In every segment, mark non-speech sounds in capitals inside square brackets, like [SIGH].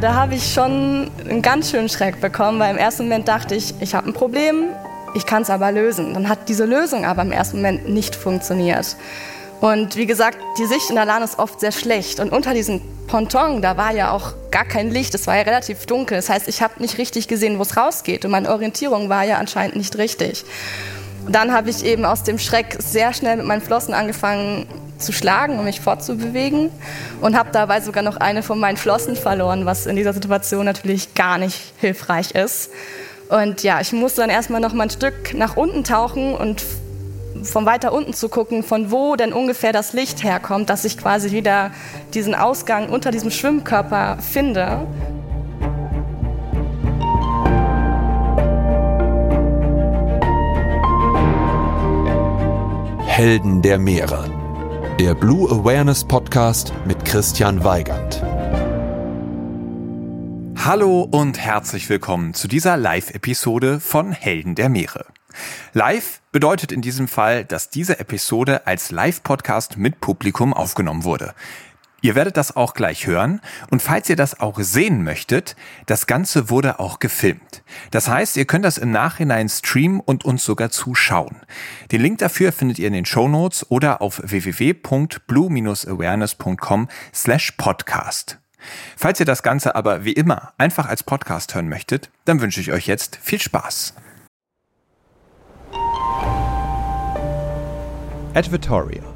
Da habe ich schon einen ganz schönen Schreck bekommen, weil im ersten Moment dachte ich, ich habe ein Problem, ich kann es aber lösen. Dann hat diese Lösung aber im ersten Moment nicht funktioniert. Und wie gesagt, die Sicht in der Lahn ist oft sehr schlecht. Und unter diesem Ponton, da war ja auch gar kein Licht, es war ja relativ dunkel. Das heißt, ich habe nicht richtig gesehen, wo es rausgeht. Und meine Orientierung war ja anscheinend nicht richtig. Dann habe ich eben aus dem Schreck sehr schnell mit meinen Flossen angefangen zu schlagen, um mich fortzubewegen. Und habe dabei sogar noch eine von meinen Flossen verloren, was in dieser Situation natürlich gar nicht hilfreich ist. Und ja, ich musste dann erstmal noch mal ein Stück nach unten tauchen und von weiter unten zu gucken, von wo denn ungefähr das Licht herkommt, dass ich quasi wieder diesen Ausgang unter diesem Schwimmkörper finde. Helden der Meere. Der Blue Awareness Podcast mit Christian Weigand. Hallo und herzlich willkommen zu dieser Live-Episode von Helden der Meere. Live bedeutet in diesem Fall, dass diese Episode als Live-Podcast mit Publikum aufgenommen wurde. Ihr werdet das auch gleich hören und falls ihr das auch sehen möchtet, das Ganze wurde auch gefilmt. Das heißt, ihr könnt das im Nachhinein streamen und uns sogar zuschauen. Den Link dafür findet ihr in den Show Notes oder auf www.blue-awareness.com slash podcast. Falls ihr das Ganze aber wie immer einfach als Podcast hören möchtet, dann wünsche ich euch jetzt viel Spaß. Advertorial.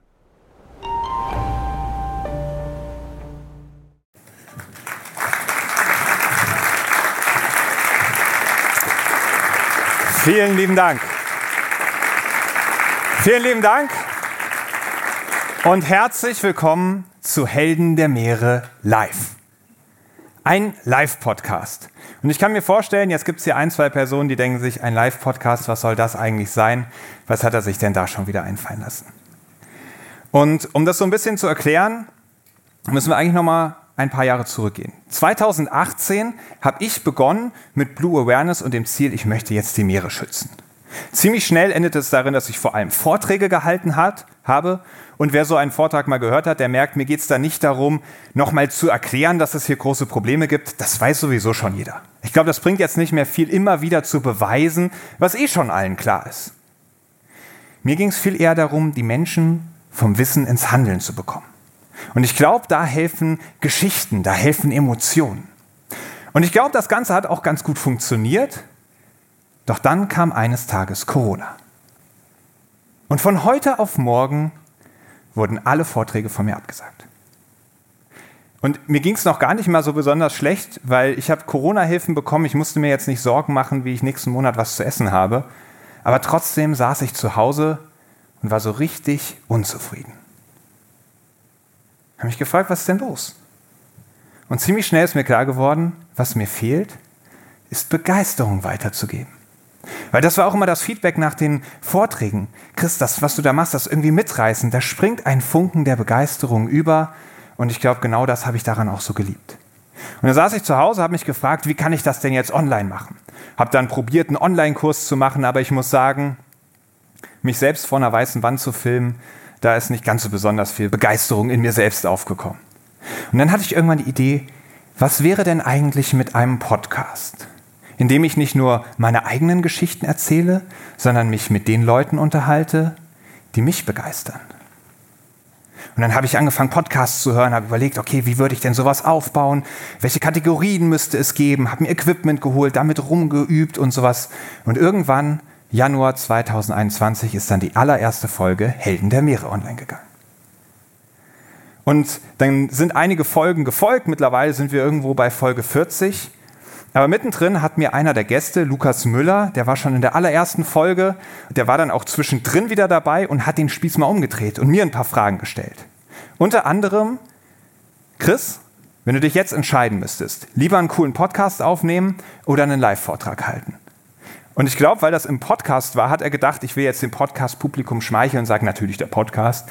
Vielen lieben Dank. Vielen lieben Dank und herzlich willkommen zu Helden der Meere live. Ein Live-Podcast. Und ich kann mir vorstellen, jetzt gibt es hier ein, zwei Personen, die denken sich, ein Live-Podcast, was soll das eigentlich sein? Was hat er sich denn da schon wieder einfallen lassen? Und um das so ein bisschen zu erklären, müssen wir eigentlich nochmal ein paar Jahre zurückgehen. 2018 habe ich begonnen mit Blue Awareness und dem Ziel, ich möchte jetzt die Meere schützen. Ziemlich schnell endete es darin, dass ich vor allem Vorträge gehalten hat, habe. Und wer so einen Vortrag mal gehört hat, der merkt, mir geht es da nicht darum, nochmal zu erklären, dass es hier große Probleme gibt. Das weiß sowieso schon jeder. Ich glaube, das bringt jetzt nicht mehr viel, immer wieder zu beweisen, was eh schon allen klar ist. Mir ging es viel eher darum, die Menschen vom Wissen ins Handeln zu bekommen. Und ich glaube, da helfen Geschichten, da helfen Emotionen. Und ich glaube, das Ganze hat auch ganz gut funktioniert. Doch dann kam eines Tages Corona. Und von heute auf morgen wurden alle Vorträge von mir abgesagt. Und mir ging es noch gar nicht mal so besonders schlecht, weil ich habe Corona-Hilfen bekommen. Ich musste mir jetzt nicht Sorgen machen, wie ich nächsten Monat was zu essen habe. Aber trotzdem saß ich zu Hause und war so richtig unzufrieden habe mich gefragt, was ist denn los? Und ziemlich schnell ist mir klar geworden, was mir fehlt, ist Begeisterung weiterzugeben. Weil das war auch immer das Feedback nach den Vorträgen. Chris, das, was du da machst, das irgendwie mitreißen, da springt ein Funken der Begeisterung über Und ich glaube, genau das habe ich daran auch so geliebt. Und dann saß ich zu Hause, habe mich gefragt, wie kann ich das denn jetzt online machen? Habe dann probiert, einen Online-Kurs zu machen, aber ich muss sagen, mich selbst vor einer weißen Wand zu filmen, da ist nicht ganz so besonders viel Begeisterung in mir selbst aufgekommen. Und dann hatte ich irgendwann die Idee, was wäre denn eigentlich mit einem Podcast, in dem ich nicht nur meine eigenen Geschichten erzähle, sondern mich mit den Leuten unterhalte, die mich begeistern. Und dann habe ich angefangen, Podcasts zu hören, habe überlegt, okay, wie würde ich denn sowas aufbauen? Welche Kategorien müsste es geben? Habe mir Equipment geholt, damit rumgeübt und sowas. Und irgendwann, Januar 2021, ist dann die allererste Folge Helden der Meere online gegangen. Und dann sind einige Folgen gefolgt. Mittlerweile sind wir irgendwo bei Folge 40. Aber mittendrin hat mir einer der Gäste, Lukas Müller, der war schon in der allerersten Folge, der war dann auch zwischendrin wieder dabei und hat den Spieß mal umgedreht und mir ein paar Fragen gestellt. Unter anderem, Chris, wenn du dich jetzt entscheiden müsstest, lieber einen coolen Podcast aufnehmen oder einen Live-Vortrag halten. Und ich glaube, weil das im Podcast war, hat er gedacht, ich will jetzt dem Podcast-Publikum schmeicheln und sagen, natürlich der Podcast.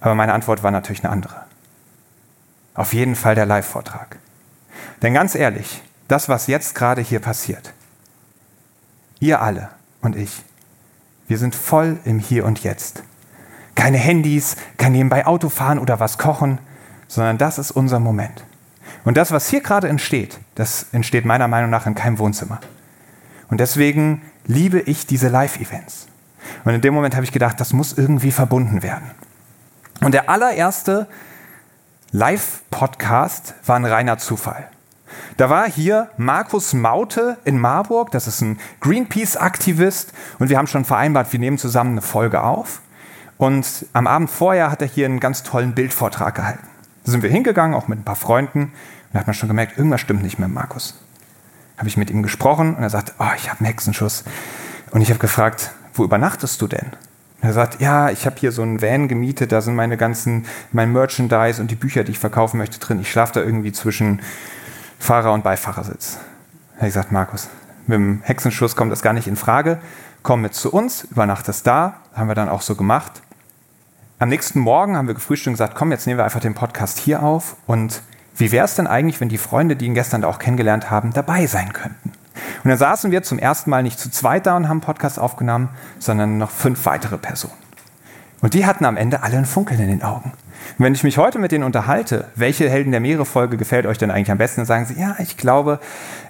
Aber meine Antwort war natürlich eine andere. Auf jeden Fall der Live-Vortrag. Denn ganz ehrlich, das, was jetzt gerade hier passiert, ihr alle und ich, wir sind voll im Hier und Jetzt. Keine Handys, kein nebenbei Autofahren oder was kochen, sondern das ist unser Moment. Und das, was hier gerade entsteht, das entsteht meiner Meinung nach in keinem Wohnzimmer. Und deswegen liebe ich diese Live-Events. Und in dem Moment habe ich gedacht, das muss irgendwie verbunden werden. Und der allererste Live-Podcast war ein reiner Zufall. Da war hier Markus Maute in Marburg, das ist ein Greenpeace-Aktivist, und wir haben schon vereinbart, wir nehmen zusammen eine Folge auf. Und am Abend vorher hat er hier einen ganz tollen Bildvortrag gehalten. Da sind wir hingegangen, auch mit ein paar Freunden, und da hat man schon gemerkt, irgendwas stimmt nicht mit Markus. Habe ich mit ihm gesprochen und er sagt, oh, ich habe einen Hexenschuss. Und ich habe gefragt, wo übernachtest du denn? Er sagt, ja, ich habe hier so einen Van gemietet, da sind meine ganzen, mein Merchandise und die Bücher, die ich verkaufen möchte, drin. Ich schlafe da irgendwie zwischen Fahrer- und Beifahrersitz. Er hat gesagt, Markus, mit dem Hexenschuss kommt das gar nicht in Frage. Komm mit zu uns, übernachtest da. Haben wir dann auch so gemacht. Am nächsten Morgen haben wir gefrühstückt und gesagt, komm, jetzt nehmen wir einfach den Podcast hier auf. Und wie wäre es denn eigentlich, wenn die Freunde, die ihn gestern auch kennengelernt haben, dabei sein könnten? Und dann saßen wir zum ersten Mal nicht zu zweit da und haben Podcast aufgenommen, sondern noch fünf weitere Personen. Und die hatten am Ende alle ein Funkeln in den Augen. Und wenn ich mich heute mit denen unterhalte, welche Helden der Meere-Folge gefällt euch denn eigentlich am besten, dann sagen sie, ja, ich glaube,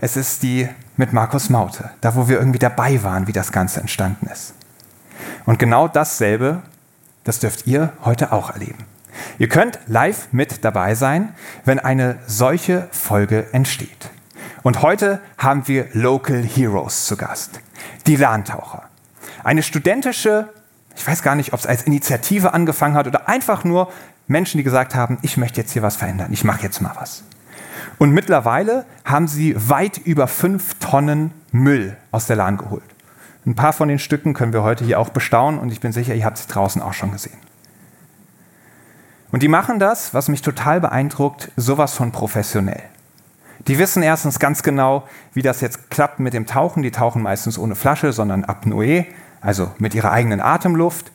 es ist die mit Markus Maute, da wo wir irgendwie dabei waren, wie das Ganze entstanden ist. Und genau dasselbe, das dürft ihr heute auch erleben. Ihr könnt live mit dabei sein, wenn eine solche Folge entsteht. Und heute haben wir Local Heroes zu Gast. Die Lahntaucher. Eine studentische, ich weiß gar nicht, ob es als Initiative angefangen hat oder einfach nur Menschen, die gesagt haben, ich möchte jetzt hier was verändern, ich mache jetzt mal was. Und mittlerweile haben sie weit über fünf Tonnen Müll aus der Lahn geholt. Ein paar von den Stücken können wir heute hier auch bestaunen und ich bin sicher, ihr habt sie draußen auch schon gesehen. Und die machen das, was mich total beeindruckt, sowas von professionell. Die wissen erstens ganz genau, wie das jetzt klappt mit dem Tauchen. Die tauchen meistens ohne Flasche, sondern Apnoe, also mit ihrer eigenen Atemluft.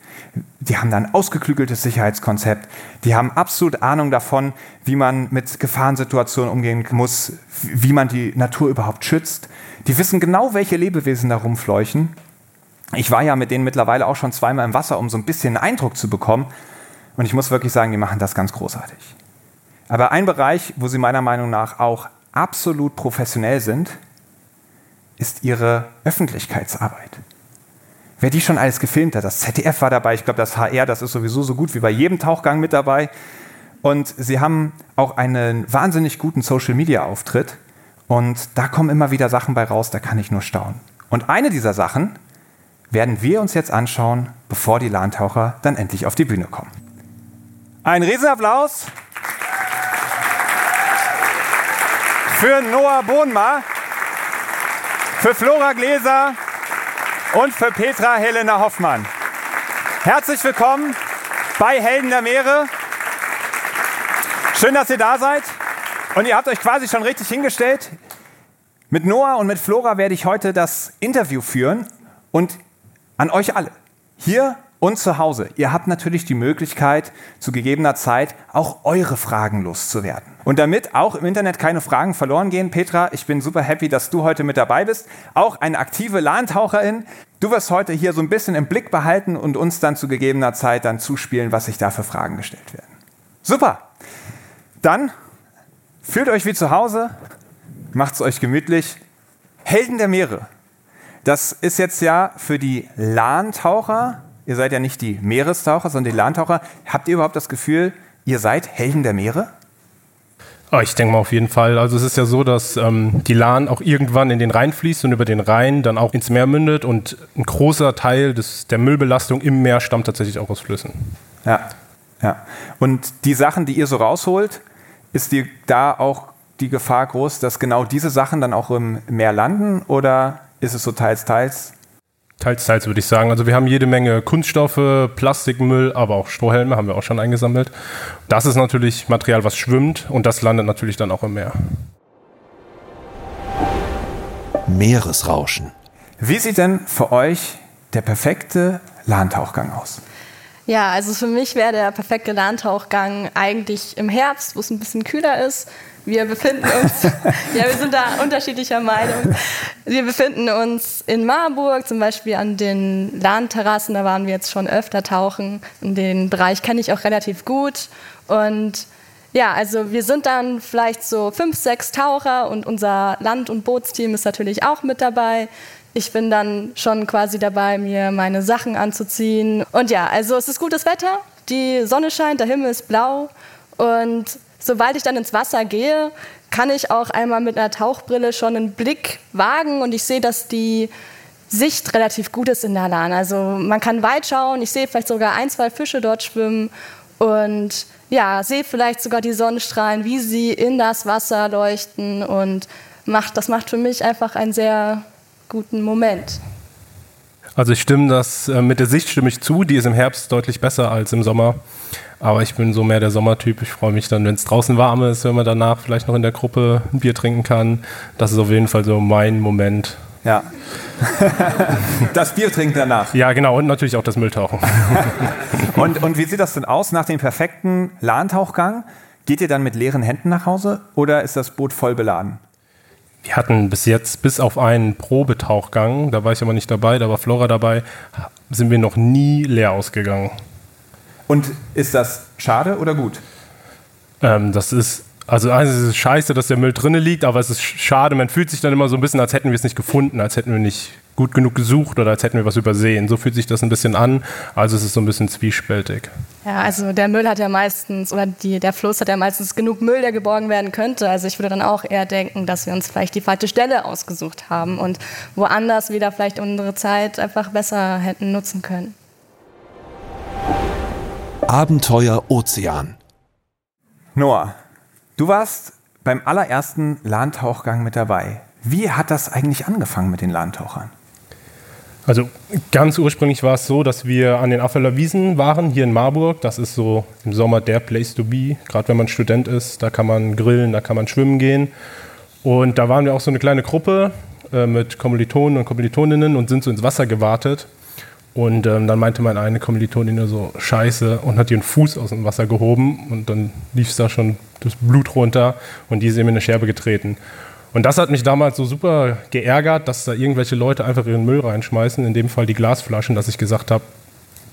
Die haben dann ein ausgeklügeltes Sicherheitskonzept. Die haben absolut Ahnung davon, wie man mit Gefahrensituationen umgehen muss, wie man die Natur überhaupt schützt. Die wissen genau, welche Lebewesen da rumfleuchen. Ich war ja mit denen mittlerweile auch schon zweimal im Wasser, um so ein bisschen einen Eindruck zu bekommen. Und ich muss wirklich sagen, die machen das ganz großartig. Aber ein Bereich, wo sie meiner Meinung nach auch absolut professionell sind, ist ihre Öffentlichkeitsarbeit. Wer die schon alles gefilmt hat, das ZDF war dabei, ich glaube das HR, das ist sowieso so gut wie bei jedem Tauchgang mit dabei. Und sie haben auch einen wahnsinnig guten Social-Media-Auftritt. Und da kommen immer wieder Sachen bei raus, da kann ich nur staunen. Und eine dieser Sachen werden wir uns jetzt anschauen, bevor die Lahntaucher dann endlich auf die Bühne kommen. Ein Riesenapplaus für Noah Bohnmar, für Flora Gläser und für Petra Helena Hoffmann. Herzlich willkommen bei Helden der Meere. Schön, dass ihr da seid. Und ihr habt euch quasi schon richtig hingestellt. Mit Noah und mit Flora werde ich heute das Interview führen und an euch alle, hier und zu Hause, ihr habt natürlich die Möglichkeit, zu gegebener Zeit auch eure Fragen loszuwerden. Und damit auch im Internet keine Fragen verloren gehen, Petra, ich bin super happy, dass du heute mit dabei bist. Auch eine aktive Lahntaucherin. Du wirst heute hier so ein bisschen im Blick behalten und uns dann zu gegebener Zeit dann zuspielen, was sich da für Fragen gestellt werden. Super. Dann fühlt euch wie zu Hause, macht's euch gemütlich. Helden der Meere. Das ist jetzt ja für die Lahntaucher Ihr seid ja nicht die Meerestaucher, sondern die Landtaucher. Habt ihr überhaupt das Gefühl, ihr seid Helden der Meere? Ah, ich denke mal auf jeden Fall. Also es ist ja so, dass ähm, die Lahn auch irgendwann in den Rhein fließt und über den Rhein dann auch ins Meer mündet und ein großer Teil des, der Müllbelastung im Meer stammt tatsächlich auch aus Flüssen. Ja, ja. Und die Sachen, die ihr so rausholt, ist die, da auch die Gefahr groß, dass genau diese Sachen dann auch im Meer landen oder ist es so teils, teils? Teils, teils würde ich sagen. Also wir haben jede Menge Kunststoffe, Plastikmüll, aber auch Strohhelme haben wir auch schon eingesammelt. Das ist natürlich Material, was schwimmt und das landet natürlich dann auch im Meer. Meeresrauschen. Wie sieht denn für euch der perfekte Lahntauchgang aus? Ja, also für mich wäre der perfekte Lahntauchgang eigentlich im Herbst, wo es ein bisschen kühler ist, wir befinden uns, [LAUGHS] ja, wir sind da unterschiedlicher Meinung. Wir befinden uns in Marburg, zum Beispiel an den Lahnterrassen, da waren wir jetzt schon öfter tauchen. Und den Bereich kenne ich auch relativ gut. Und ja, also wir sind dann vielleicht so fünf, sechs Taucher und unser Land- und Bootsteam ist natürlich auch mit dabei. Ich bin dann schon quasi dabei, mir meine Sachen anzuziehen. Und ja, also es ist gutes Wetter, die Sonne scheint, der Himmel ist blau. Und sobald ich dann ins Wasser gehe, kann ich auch einmal mit einer Tauchbrille schon einen Blick wagen. Und ich sehe, dass die Sicht relativ gut ist in der Lahn. Also man kann weit schauen, ich sehe vielleicht sogar ein, zwei Fische dort schwimmen. Und ja, sehe vielleicht sogar die Sonnenstrahlen, wie sie in das Wasser leuchten. Und macht, das macht für mich einfach einen sehr guten Moment. Also ich stimme das, äh, mit der Sicht stimme ich zu, die ist im Herbst deutlich besser als im Sommer. Aber ich bin so mehr der Sommertyp. Ich freue mich dann, wenn es draußen warm ist, wenn man danach vielleicht noch in der Gruppe ein Bier trinken kann. Das ist auf jeden Fall so mein Moment. Ja. [LAUGHS] das Bier trinken danach. Ja, genau. Und natürlich auch das Mülltauchen. [LAUGHS] und, und wie sieht das denn aus nach dem perfekten Lahntauchgang? Geht ihr dann mit leeren Händen nach Hause oder ist das Boot voll beladen? Wir hatten bis jetzt, bis auf einen Probetauchgang, da war ich aber nicht dabei, da war Flora dabei, sind wir noch nie leer ausgegangen. Und ist das schade oder gut? Ähm, das ist, also es ist scheiße, dass der Müll drinnen liegt, aber es ist schade. Man fühlt sich dann immer so ein bisschen, als hätten wir es nicht gefunden, als hätten wir nicht gut genug gesucht oder als hätten wir was übersehen. So fühlt sich das ein bisschen an. Also es ist so ein bisschen zwiespältig. Ja, also der Müll hat ja meistens, oder die, der Fluss hat ja meistens genug Müll, der geborgen werden könnte. Also ich würde dann auch eher denken, dass wir uns vielleicht die falsche Stelle ausgesucht haben und woanders wieder vielleicht unsere Zeit einfach besser hätten nutzen können. Abenteuer Ozean. Noah, du warst beim allerersten Lahntauchgang mit dabei. Wie hat das eigentlich angefangen mit den Lahntauchern? Also ganz ursprünglich war es so, dass wir an den Affeler Wiesen waren, hier in Marburg. Das ist so im Sommer der Place to be, gerade wenn man Student ist. Da kann man grillen, da kann man schwimmen gehen. Und da waren wir auch so eine kleine Gruppe äh, mit Kommilitonen und Kommilitoninnen und sind so ins Wasser gewartet. Und ähm, dann meinte meine eine Kommilitonin nur so, scheiße, und hat ihren Fuß aus dem Wasser gehoben und dann lief es da schon das Blut runter und die ist ihm in eine Scherbe getreten. Und das hat mich damals so super geärgert, dass da irgendwelche Leute einfach ihren Müll reinschmeißen, in dem Fall die Glasflaschen, dass ich gesagt habe,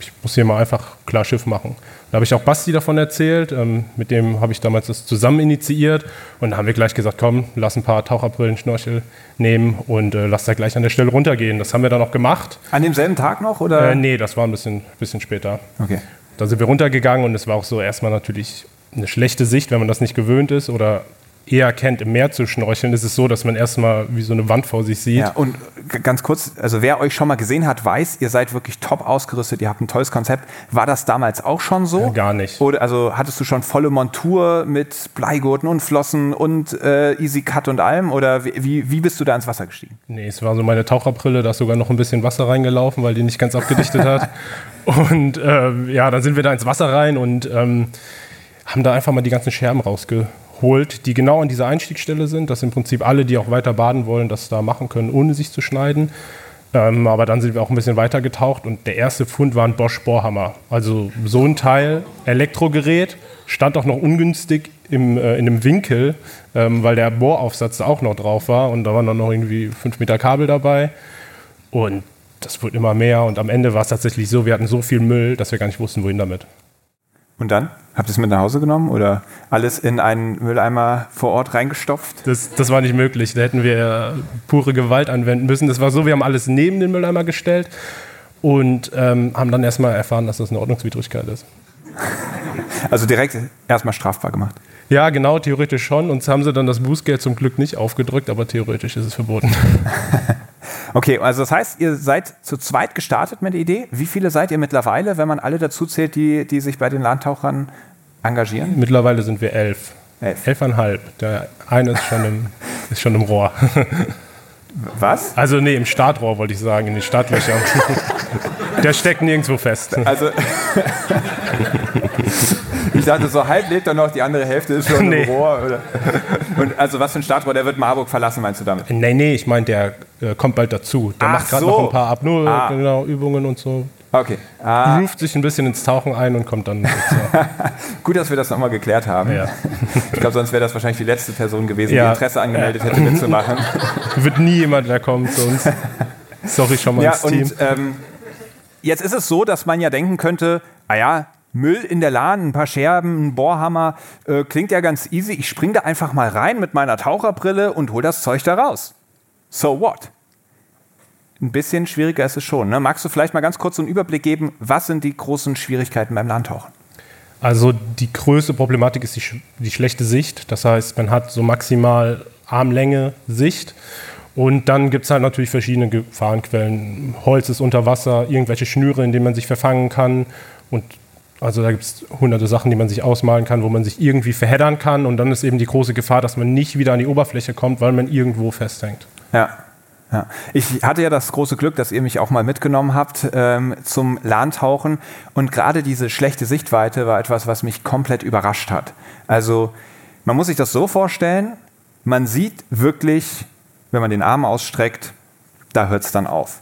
ich muss hier mal einfach klar Schiff machen. Da habe ich auch Basti davon erzählt, ähm, mit dem habe ich damals das zusammen initiiert und da haben wir gleich gesagt, komm, lass ein paar Taucherbrillen, Schnorchel nehmen und äh, lass da gleich an der Stelle runtergehen. Das haben wir dann auch gemacht. An demselben Tag noch? Oder? Äh, nee, das war ein bisschen, bisschen später. Okay. Da sind wir runtergegangen und es war auch so erstmal natürlich eine schlechte Sicht, wenn man das nicht gewöhnt ist oder eher kennt, im Meer zu schnorcheln, ist es so, dass man erstmal wie so eine Wand vor sich sieht. Ja, und ganz kurz, also wer euch schon mal gesehen hat, weiß, ihr seid wirklich top ausgerüstet, ihr habt ein tolles Konzept. War das damals auch schon so? Ja, gar nicht. Oder also hattest du schon volle Montur mit Bleigurten und Flossen und äh, Easy Cut und allem? Oder wie, wie bist du da ins Wasser gestiegen? Nee, es war so meine Taucherbrille, da ist sogar noch ein bisschen Wasser reingelaufen, weil die nicht ganz abgedichtet hat. [LAUGHS] Und äh, ja, dann sind wir da ins Wasser rein und ähm, haben da einfach mal die ganzen Scherben rausgeholt holt, die genau an dieser Einstiegsstelle sind, dass im Prinzip alle, die auch weiter baden wollen, das da machen können, ohne sich zu schneiden. Ähm, aber dann sind wir auch ein bisschen weiter getaucht und der erste Fund war ein Bosch Bohrhammer. Also so ein Teil, Elektrogerät, stand auch noch ungünstig im, äh, in einem Winkel, ähm, weil der Bohraufsatz auch noch drauf war und da waren dann noch irgendwie fünf Meter Kabel dabei. Und das wurde immer mehr und am Ende war es tatsächlich so, wir hatten so viel Müll, dass wir gar nicht wussten, wohin damit. Und dann? Habt ihr es mit nach Hause genommen oder alles in einen Mülleimer vor Ort reingestopft? Das, das war nicht möglich. Da hätten wir pure Gewalt anwenden müssen. Das war so, wir haben alles neben den Mülleimer gestellt und ähm, haben dann erstmal erfahren, dass das eine Ordnungswidrigkeit ist. [LAUGHS] Also direkt erstmal strafbar gemacht. Ja, genau, theoretisch schon. Uns haben sie dann das Bußgeld zum Glück nicht aufgedrückt, aber theoretisch ist es verboten. [LAUGHS] okay, also das heißt, ihr seid zu zweit gestartet mit der Idee. Wie viele seid ihr mittlerweile, wenn man alle dazu zählt, die, die sich bei den Landtauchern engagieren? Mittlerweile sind wir elf. Elf. Elfeinhalb. Der eine ist schon im, [LAUGHS] ist schon im Rohr. Was? Also nee, im Startrohr wollte ich sagen, in den Startlöchern. [LAUGHS] Der steckt nirgendwo fest. Also [LAUGHS] ich dachte, so halb lebt er noch, die andere Hälfte ist schon nee. im Rohr. Oder? Und also was für ein Startrohr, der wird Marburg verlassen, meinst du damit? Nee, nee, ich meine, der äh, kommt bald dazu. Der Ach macht gerade so. noch ein paar Apnoe, ah. genau, Übungen und so. Okay. Ah. Ruft sich ein bisschen ins Tauchen ein und kommt dann. [LAUGHS] Gut, dass wir das nochmal geklärt haben. Ja. Ich glaube, sonst wäre das wahrscheinlich die letzte Person gewesen, ja. die Interesse angemeldet hätte, mitzumachen. [LAUGHS] Wird nie jemand mehr kommen zu uns. Sorry schon mal ja, ins Team. Und, ähm, jetzt ist es so, dass man ja denken könnte, ah ja, Müll in der Lahn, ein paar Scherben, ein Bohrhammer, äh, klingt ja ganz easy. Ich springe da einfach mal rein mit meiner Taucherbrille und hol das Zeug da raus. So what? Ein bisschen schwieriger ist es schon. Ne? Magst du vielleicht mal ganz kurz einen Überblick geben, was sind die großen Schwierigkeiten beim Landtauchen? Also die größte Problematik ist die, die schlechte Sicht. Das heißt, man hat so maximal Armlänge Sicht. Und dann gibt es halt natürlich verschiedene Gefahrenquellen. Holz ist unter Wasser, irgendwelche Schnüre, in denen man sich verfangen kann. Und also da gibt es hunderte Sachen, die man sich ausmalen kann, wo man sich irgendwie verheddern kann. Und dann ist eben die große Gefahr, dass man nicht wieder an die Oberfläche kommt, weil man irgendwo festhängt. Ja. Ja. Ich hatte ja das große Glück, dass ihr mich auch mal mitgenommen habt ähm, zum Lahntauchen. Und gerade diese schlechte Sichtweite war etwas, was mich komplett überrascht hat. Also man muss sich das so vorstellen, man sieht wirklich, wenn man den Arm ausstreckt, da hört es dann auf.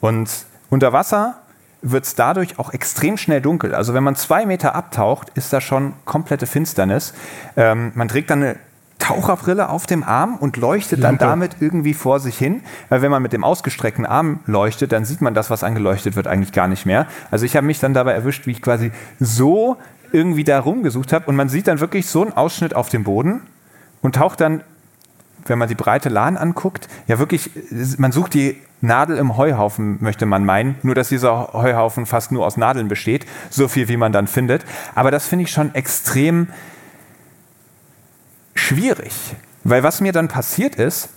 Und unter Wasser wird es dadurch auch extrem schnell dunkel. Also wenn man zwei Meter abtaucht, ist da schon komplette Finsternis. Ähm, man trägt dann eine Taucherbrille auf dem Arm und leuchtet Lampe. dann damit irgendwie vor sich hin. Weil wenn man mit dem ausgestreckten Arm leuchtet, dann sieht man das, was angeleuchtet wird, eigentlich gar nicht mehr. Also ich habe mich dann dabei erwischt, wie ich quasi so irgendwie da rumgesucht habe und man sieht dann wirklich so einen Ausschnitt auf dem Boden und taucht dann wenn man die breite Lahn anguckt, ja wirklich, man sucht die Nadel im Heuhaufen, möchte man meinen. Nur, dass dieser Heuhaufen fast nur aus Nadeln besteht. So viel, wie man dann findet. Aber das finde ich schon extrem schwierig. Weil was mir dann passiert ist,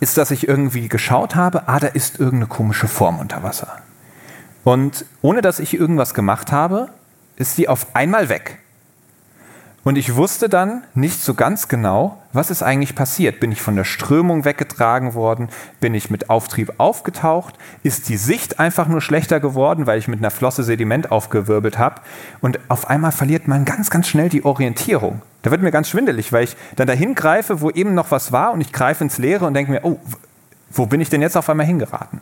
ist, dass ich irgendwie geschaut habe, ah, da ist irgendeine komische Form unter Wasser. Und ohne dass ich irgendwas gemacht habe, ist die auf einmal weg. Und ich wusste dann nicht so ganz genau, was ist eigentlich passiert. Bin ich von der Strömung weggetragen worden? Bin ich mit Auftrieb aufgetaucht? Ist die Sicht einfach nur schlechter geworden, weil ich mit einer Flosse Sediment aufgewirbelt habe? Und auf einmal verliert man ganz, ganz schnell die Orientierung. Da wird mir ganz schwindelig, weil ich dann dahin greife, wo eben noch was war und ich greife ins Leere und denke mir, oh, wo bin ich denn jetzt auf einmal hingeraten?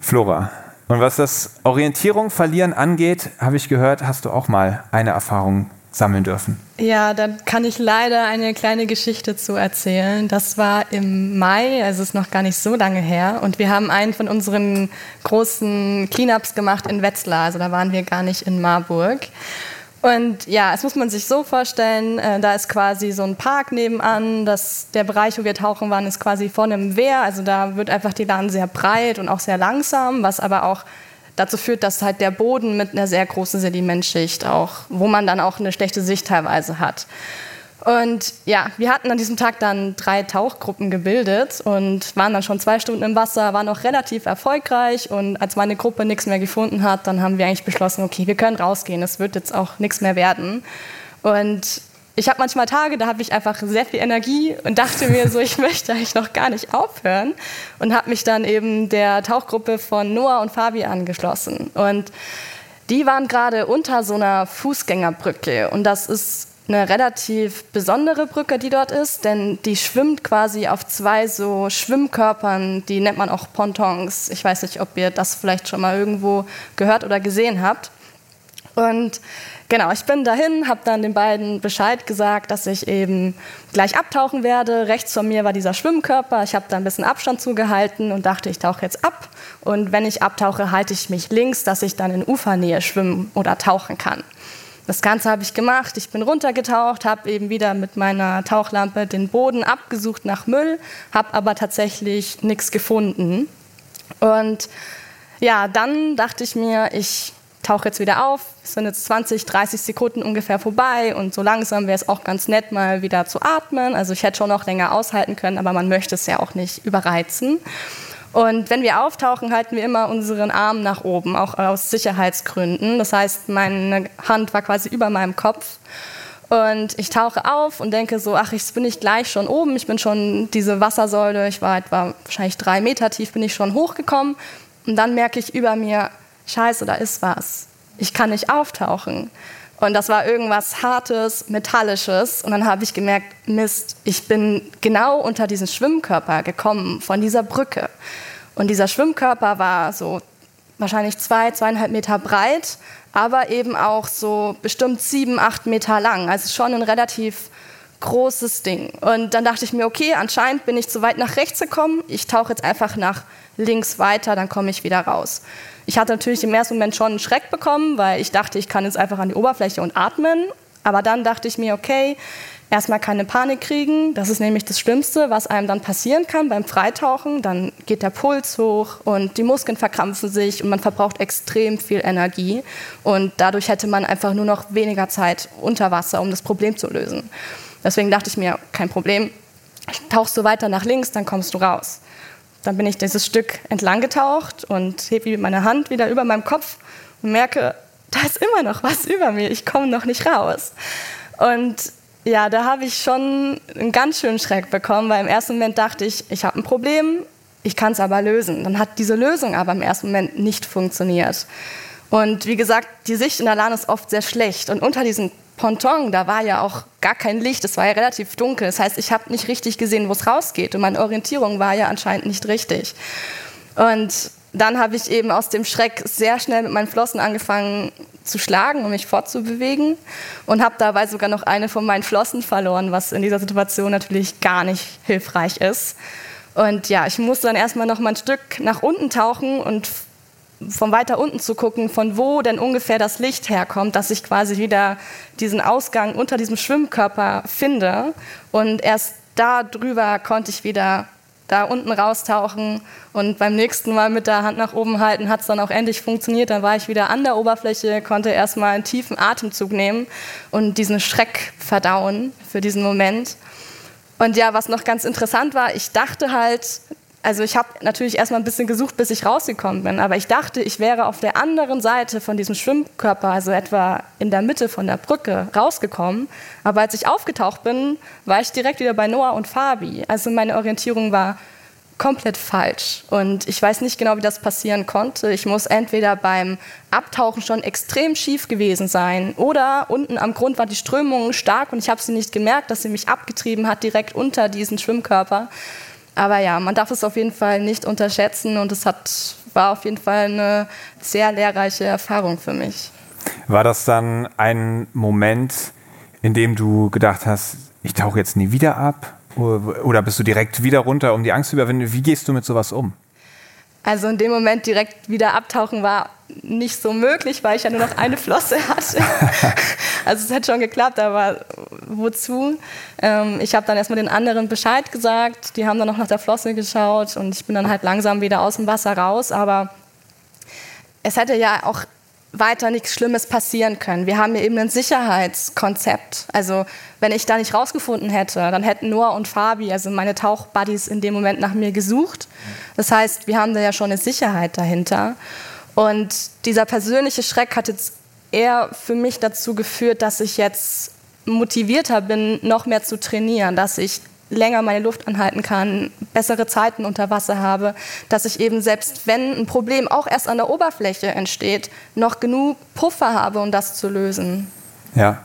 Flora, und was das Orientierung verlieren angeht, habe ich gehört, hast du auch mal eine Erfahrung sammeln dürfen. Ja, da kann ich leider eine kleine Geschichte zu erzählen. Das war im Mai, also ist noch gar nicht so lange her. Und wir haben einen von unseren großen Cleanups gemacht in Wetzlar. Also da waren wir gar nicht in Marburg. Und ja, es muss man sich so vorstellen, äh, da ist quasi so ein Park nebenan. Das, der Bereich, wo wir tauchen waren, ist quasi vor einem Wehr. Also da wird einfach die Lahn sehr breit und auch sehr langsam, was aber auch dazu führt, dass halt der Boden mit einer sehr großen Sedimentschicht auch, wo man dann auch eine schlechte Sicht teilweise hat. Und ja, wir hatten an diesem Tag dann drei Tauchgruppen gebildet und waren dann schon zwei Stunden im Wasser, waren auch relativ erfolgreich. Und als meine Gruppe nichts mehr gefunden hat, dann haben wir eigentlich beschlossen, okay, wir können rausgehen, es wird jetzt auch nichts mehr werden. Und ich habe manchmal Tage, da habe ich einfach sehr viel Energie und dachte mir so, ich [LAUGHS] möchte eigentlich noch gar nicht aufhören und habe mich dann eben der Tauchgruppe von Noah und Fabi angeschlossen. Und die waren gerade unter so einer Fußgängerbrücke und das ist eine relativ besondere Brücke, die dort ist, denn die schwimmt quasi auf zwei so Schwimmkörpern, die nennt man auch Pontons. Ich weiß nicht, ob ihr das vielleicht schon mal irgendwo gehört oder gesehen habt. Und genau, ich bin dahin, habe dann den beiden Bescheid gesagt, dass ich eben gleich abtauchen werde. Rechts von mir war dieser Schwimmkörper. Ich habe da ein bisschen Abstand zugehalten und dachte, ich tauche jetzt ab. Und wenn ich abtauche, halte ich mich links, dass ich dann in Ufernähe schwimmen oder tauchen kann. Das Ganze habe ich gemacht. Ich bin runtergetaucht, habe eben wieder mit meiner Tauchlampe den Boden abgesucht nach Müll, habe aber tatsächlich nichts gefunden. Und ja, dann dachte ich mir, ich tauche jetzt wieder auf. Es sind jetzt 20, 30 Sekunden ungefähr vorbei und so langsam wäre es auch ganz nett, mal wieder zu atmen. Also ich hätte schon noch länger aushalten können, aber man möchte es ja auch nicht überreizen. Und wenn wir auftauchen, halten wir immer unseren Arm nach oben, auch aus Sicherheitsgründen. Das heißt, meine Hand war quasi über meinem Kopf. Und ich tauche auf und denke so, ach, jetzt bin ich gleich schon oben. Ich bin schon diese Wassersäule, ich war etwa wahrscheinlich drei Meter tief, bin ich schon hochgekommen. Und dann merke ich über mir, scheiße, da ist was. Ich kann nicht auftauchen. Und das war irgendwas Hartes, Metallisches. Und dann habe ich gemerkt, Mist, ich bin genau unter diesen Schwimmkörper gekommen, von dieser Brücke. Und dieser Schwimmkörper war so wahrscheinlich zwei, zweieinhalb Meter breit, aber eben auch so bestimmt sieben, acht Meter lang. Also schon ein relativ großes Ding. Und dann dachte ich mir, okay, anscheinend bin ich zu weit nach rechts gekommen. Ich tauche jetzt einfach nach links weiter, dann komme ich wieder raus. Ich hatte natürlich im ersten Moment schon einen Schreck bekommen, weil ich dachte, ich kann jetzt einfach an die Oberfläche und atmen. Aber dann dachte ich mir, okay, erstmal keine Panik kriegen. Das ist nämlich das Schlimmste, was einem dann passieren kann beim Freitauchen. Dann geht der Puls hoch und die Muskeln verkrampfen sich und man verbraucht extrem viel Energie. Und dadurch hätte man einfach nur noch weniger Zeit unter Wasser, um das Problem zu lösen. Deswegen dachte ich mir, kein Problem, tauchst du weiter nach links, dann kommst du raus. Dann bin ich dieses Stück entlang getaucht und hebe meine Hand wieder über meinem Kopf und merke, da ist immer noch was über mir, ich komme noch nicht raus. Und ja, da habe ich schon einen ganz schönen Schreck bekommen, weil im ersten Moment dachte ich, ich habe ein Problem, ich kann es aber lösen. Dann hat diese Lösung aber im ersten Moment nicht funktioniert. Und wie gesagt, die Sicht in der Lahn ist oft sehr schlecht. Und unter diesen Ponton, da war ja auch gar kein Licht, es war ja relativ dunkel. Das heißt, ich habe nicht richtig gesehen, wo es rausgeht und meine Orientierung war ja anscheinend nicht richtig. Und dann habe ich eben aus dem Schreck sehr schnell mit meinen Flossen angefangen zu schlagen und mich fortzubewegen und habe dabei sogar noch eine von meinen Flossen verloren, was in dieser Situation natürlich gar nicht hilfreich ist. Und ja, ich musste dann erstmal noch mal ein Stück nach unten tauchen und von weiter unten zu gucken, von wo denn ungefähr das Licht herkommt, dass ich quasi wieder diesen Ausgang unter diesem Schwimmkörper finde. Und erst da drüber konnte ich wieder da unten raustauchen und beim nächsten Mal mit der Hand nach oben halten, hat es dann auch endlich funktioniert. Dann war ich wieder an der Oberfläche, konnte erstmal einen tiefen Atemzug nehmen und diesen Schreck verdauen für diesen Moment. Und ja, was noch ganz interessant war, ich dachte halt, also ich habe natürlich erstmal ein bisschen gesucht, bis ich rausgekommen bin, aber ich dachte, ich wäre auf der anderen Seite von diesem Schwimmkörper, also etwa in der Mitte von der Brücke, rausgekommen. Aber als ich aufgetaucht bin, war ich direkt wieder bei Noah und Fabi. Also meine Orientierung war komplett falsch. Und ich weiß nicht genau, wie das passieren konnte. Ich muss entweder beim Abtauchen schon extrem schief gewesen sein oder unten am Grund war die Strömung stark und ich habe sie nicht gemerkt, dass sie mich abgetrieben hat direkt unter diesen Schwimmkörper. Aber ja, man darf es auf jeden Fall nicht unterschätzen und es hat, war auf jeden Fall eine sehr lehrreiche Erfahrung für mich. War das dann ein Moment, in dem du gedacht hast, ich tauche jetzt nie wieder ab? Oder bist du direkt wieder runter, um die Angst zu überwinden? Wie gehst du mit sowas um? Also in dem Moment direkt wieder abtauchen war nicht so möglich, weil ich ja nur noch eine Flosse hatte. [LAUGHS] also es hätte schon geklappt, aber wozu? Ähm, ich habe dann erstmal den anderen Bescheid gesagt, die haben dann noch nach der Flosse geschaut und ich bin dann halt langsam wieder aus dem Wasser raus, aber es hätte ja auch weiter nichts Schlimmes passieren können. Wir haben ja eben ein Sicherheitskonzept. Also wenn ich da nicht rausgefunden hätte, dann hätten Noah und Fabi, also meine Tauchbuddies, in dem Moment nach mir gesucht. Das heißt, wir haben da ja schon eine Sicherheit dahinter. Und dieser persönliche Schreck hat jetzt eher für mich dazu geführt, dass ich jetzt motivierter bin, noch mehr zu trainieren, dass ich länger meine Luft anhalten kann, bessere Zeiten unter Wasser habe, dass ich eben selbst wenn ein Problem auch erst an der Oberfläche entsteht, noch genug Puffer habe, um das zu lösen. Ja.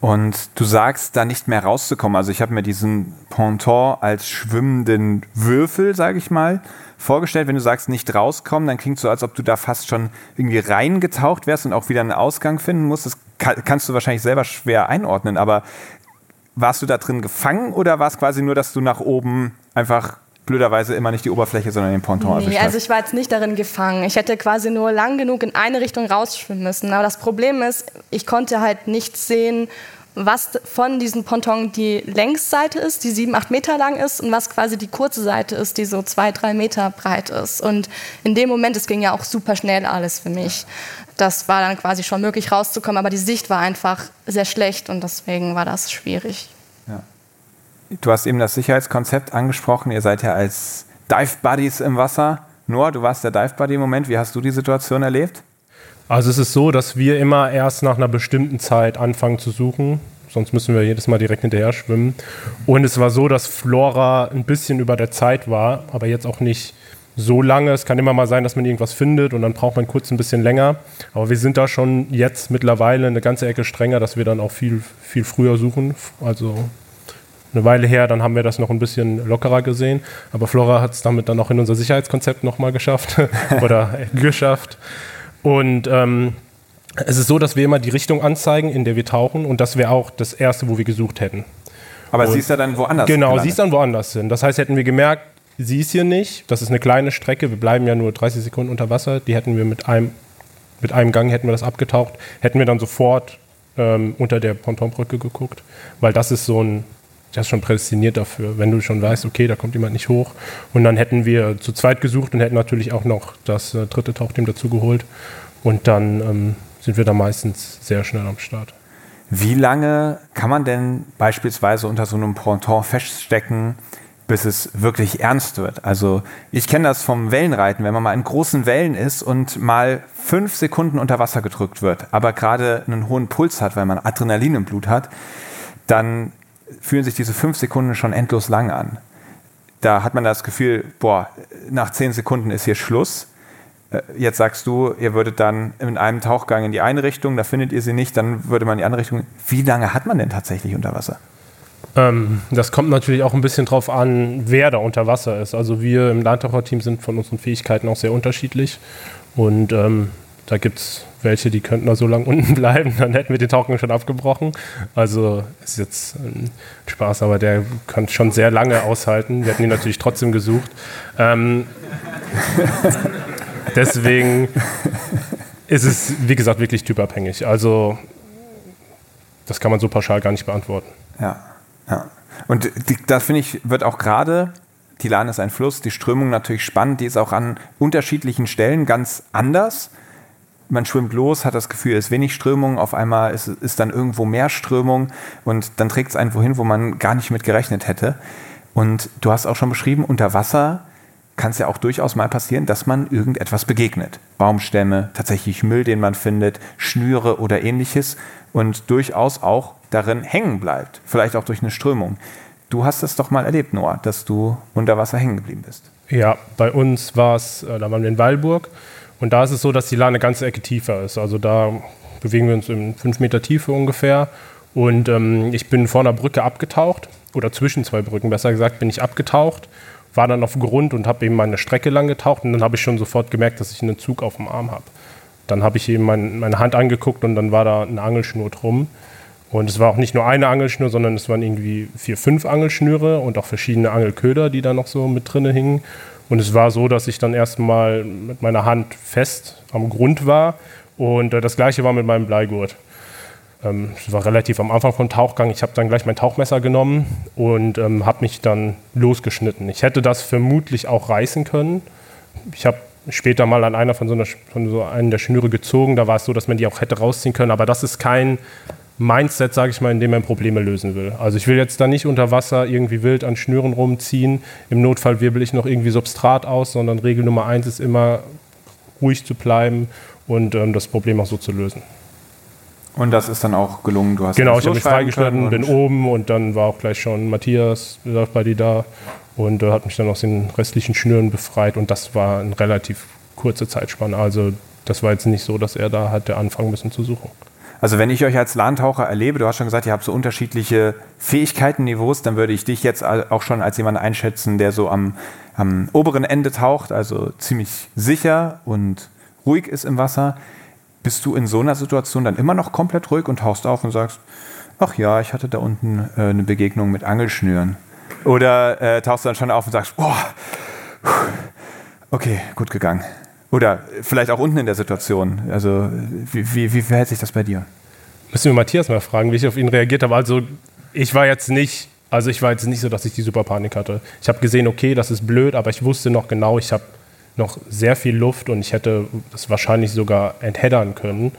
Und du sagst, da nicht mehr rauszukommen. Also ich habe mir diesen Ponton als schwimmenden Würfel, sage ich mal, vorgestellt. Wenn du sagst, nicht rauskommen, dann klingt so, als ob du da fast schon irgendwie reingetaucht wärst und auch wieder einen Ausgang finden musst. Das kannst du wahrscheinlich selber schwer einordnen, aber warst du da drin gefangen oder war es quasi nur, dass du nach oben einfach blöderweise immer nicht die Oberfläche, sondern den Ponton nee, erwischt also ich war jetzt nicht darin gefangen. Ich hätte quasi nur lang genug in eine Richtung rausschwimmen müssen. Aber das Problem ist, ich konnte halt nicht sehen, was von diesem Ponton die Längsseite ist, die sieben, acht Meter lang ist und was quasi die kurze Seite ist, die so zwei, drei Meter breit ist. Und in dem Moment, es ging ja auch super schnell alles für mich. Das war dann quasi schon möglich rauszukommen, aber die Sicht war einfach sehr schlecht und deswegen war das schwierig. Ja. Du hast eben das Sicherheitskonzept angesprochen. Ihr seid ja als Dive Buddies im Wasser. Noah, du warst der Dive Buddy im Moment. Wie hast du die Situation erlebt? Also es ist so, dass wir immer erst nach einer bestimmten Zeit anfangen zu suchen. Sonst müssen wir jedes Mal direkt hinterher schwimmen. Und es war so, dass Flora ein bisschen über der Zeit war, aber jetzt auch nicht so lange. Es kann immer mal sein, dass man irgendwas findet und dann braucht man kurz ein bisschen länger. Aber wir sind da schon jetzt mittlerweile eine ganze Ecke strenger, dass wir dann auch viel, viel früher suchen. Also eine Weile her, dann haben wir das noch ein bisschen lockerer gesehen. Aber Flora hat es damit dann auch in unser Sicherheitskonzept nochmal geschafft [LAUGHS] oder geschafft. Und ähm, es ist so, dass wir immer die Richtung anzeigen, in der wir tauchen und das wäre auch das Erste, wo wir gesucht hätten. Aber und sie ist ja dann woanders. Genau, gelandet. sie ist dann woanders hin. Das heißt, hätten wir gemerkt, sie ist hier nicht, das ist eine kleine Strecke, wir bleiben ja nur 30 Sekunden unter Wasser, die hätten wir mit einem, mit einem Gang hätten wir das abgetaucht, hätten wir dann sofort ähm, unter der Pontonbrücke geguckt, weil das ist so ein das schon prädestiniert dafür. Wenn du schon weißt, okay, da kommt jemand nicht hoch. Und dann hätten wir zu zweit gesucht und hätten natürlich auch noch das äh, dritte Tauchteam dazu geholt. Und dann ähm, sind wir da meistens sehr schnell am Start. Wie lange kann man denn beispielsweise unter so einem Ponton feststecken, bis es wirklich ernst wird? Also ich kenne das vom Wellenreiten, wenn man mal in großen Wellen ist und mal fünf Sekunden unter Wasser gedrückt wird, aber gerade einen hohen Puls hat, weil man Adrenalin im Blut hat, dann fühlen sich diese fünf Sekunden schon endlos lang an. Da hat man das Gefühl, boah, nach zehn Sekunden ist hier Schluss. Äh, jetzt sagst du, ihr würdet dann in einem Tauchgang in die eine Richtung, da findet ihr sie nicht, dann würde man in die andere Richtung. Wie lange hat man denn tatsächlich unter Wasser? Ähm, das kommt natürlich auch ein bisschen drauf an, wer da unter Wasser ist. Also wir im Landtaucherteam sind von unseren Fähigkeiten auch sehr unterschiedlich. Und ähm, da gibt es welche, die könnten da so lange unten [LAUGHS] bleiben, dann hätten wir den Tauchen schon abgebrochen. Also ist jetzt ein Spaß, aber der kann schon sehr lange aushalten. Wir hätten ihn natürlich trotzdem gesucht. Ähm, [LAUGHS] deswegen ist es, wie gesagt, wirklich typabhängig. Also das kann man so pauschal gar nicht beantworten. Ja, ja. Und da finde ich, wird auch gerade die Lahn ist ein Fluss, die Strömung natürlich spannend, die ist auch an unterschiedlichen Stellen ganz anders man schwimmt los, hat das Gefühl, es ist wenig Strömung, auf einmal ist, ist dann irgendwo mehr Strömung und dann trägt es einen wohin, wo man gar nicht mit gerechnet hätte. Und du hast auch schon beschrieben, unter Wasser kann es ja auch durchaus mal passieren, dass man irgendetwas begegnet. Baumstämme, tatsächlich Müll, den man findet, Schnüre oder ähnliches und durchaus auch darin hängen bleibt, vielleicht auch durch eine Strömung. Du hast es doch mal erlebt, Noah, dass du unter Wasser hängen geblieben bist. Ja, bei uns war es, äh, da waren wir in Weilburg und da ist es so, dass die Lahn eine ganze Ecke tiefer ist. Also da bewegen wir uns in fünf Meter Tiefe ungefähr. Und ähm, ich bin vor einer Brücke abgetaucht, oder zwischen zwei Brücken besser gesagt, bin ich abgetaucht, war dann auf Grund und habe eben meine Strecke lang getaucht. Und dann habe ich schon sofort gemerkt, dass ich einen Zug auf dem Arm habe. Dann habe ich eben mein, meine Hand angeguckt und dann war da eine Angelschnur drum. Und es war auch nicht nur eine Angelschnur, sondern es waren irgendwie vier, fünf Angelschnüre und auch verschiedene Angelköder, die da noch so mit drin hingen. Und es war so, dass ich dann erstmal mit meiner Hand fest am Grund war. Und äh, das gleiche war mit meinem Bleigurt. Ähm, es war relativ am Anfang vom Tauchgang. Ich habe dann gleich mein Tauchmesser genommen und ähm, habe mich dann losgeschnitten. Ich hätte das vermutlich auch reißen können. Ich habe später mal an einer von so, einer, von so einer der Schnüre gezogen. Da war es so, dass man die auch hätte rausziehen können. Aber das ist kein Mindset, sage ich mal, in dem man Probleme lösen will. Also ich will jetzt da nicht unter Wasser irgendwie wild an Schnüren rumziehen. Im Notfall wirbel ich noch irgendwie Substrat aus, sondern Regel Nummer eins ist immer ruhig zu bleiben und ähm, das Problem auch so zu lösen. Und das ist dann auch gelungen. Du hast genau, ich habe mich freigeschnitten, bin oben und dann war auch gleich schon Matthias bei dir da und äh, hat mich dann aus den restlichen Schnüren befreit und das war eine relativ kurze Zeitspanne. Also das war jetzt nicht so, dass er da hatte anfangen müssen zu suchen. Also wenn ich euch als Lahntaucher erlebe, du hast schon gesagt, ihr habt so unterschiedliche Fähigkeitenniveaus, dann würde ich dich jetzt auch schon als jemand einschätzen, der so am, am oberen Ende taucht, also ziemlich sicher und ruhig ist im Wasser. Bist du in so einer Situation dann immer noch komplett ruhig und tauchst auf und sagst, ach ja, ich hatte da unten äh, eine Begegnung mit Angelschnüren? Oder äh, tauchst du dann schon auf und sagst, boah, okay, gut gegangen? Oder vielleicht auch unten in der Situation. Also wie, wie, wie verhält sich das bei dir? Müssen wir Matthias mal fragen, wie ich auf ihn reagiert habe. Also ich war jetzt nicht, also ich war jetzt nicht so, dass ich die super Panik hatte. Ich habe gesehen, okay, das ist blöd, aber ich wusste noch genau, ich habe noch sehr viel Luft und ich hätte das wahrscheinlich sogar entheddern können,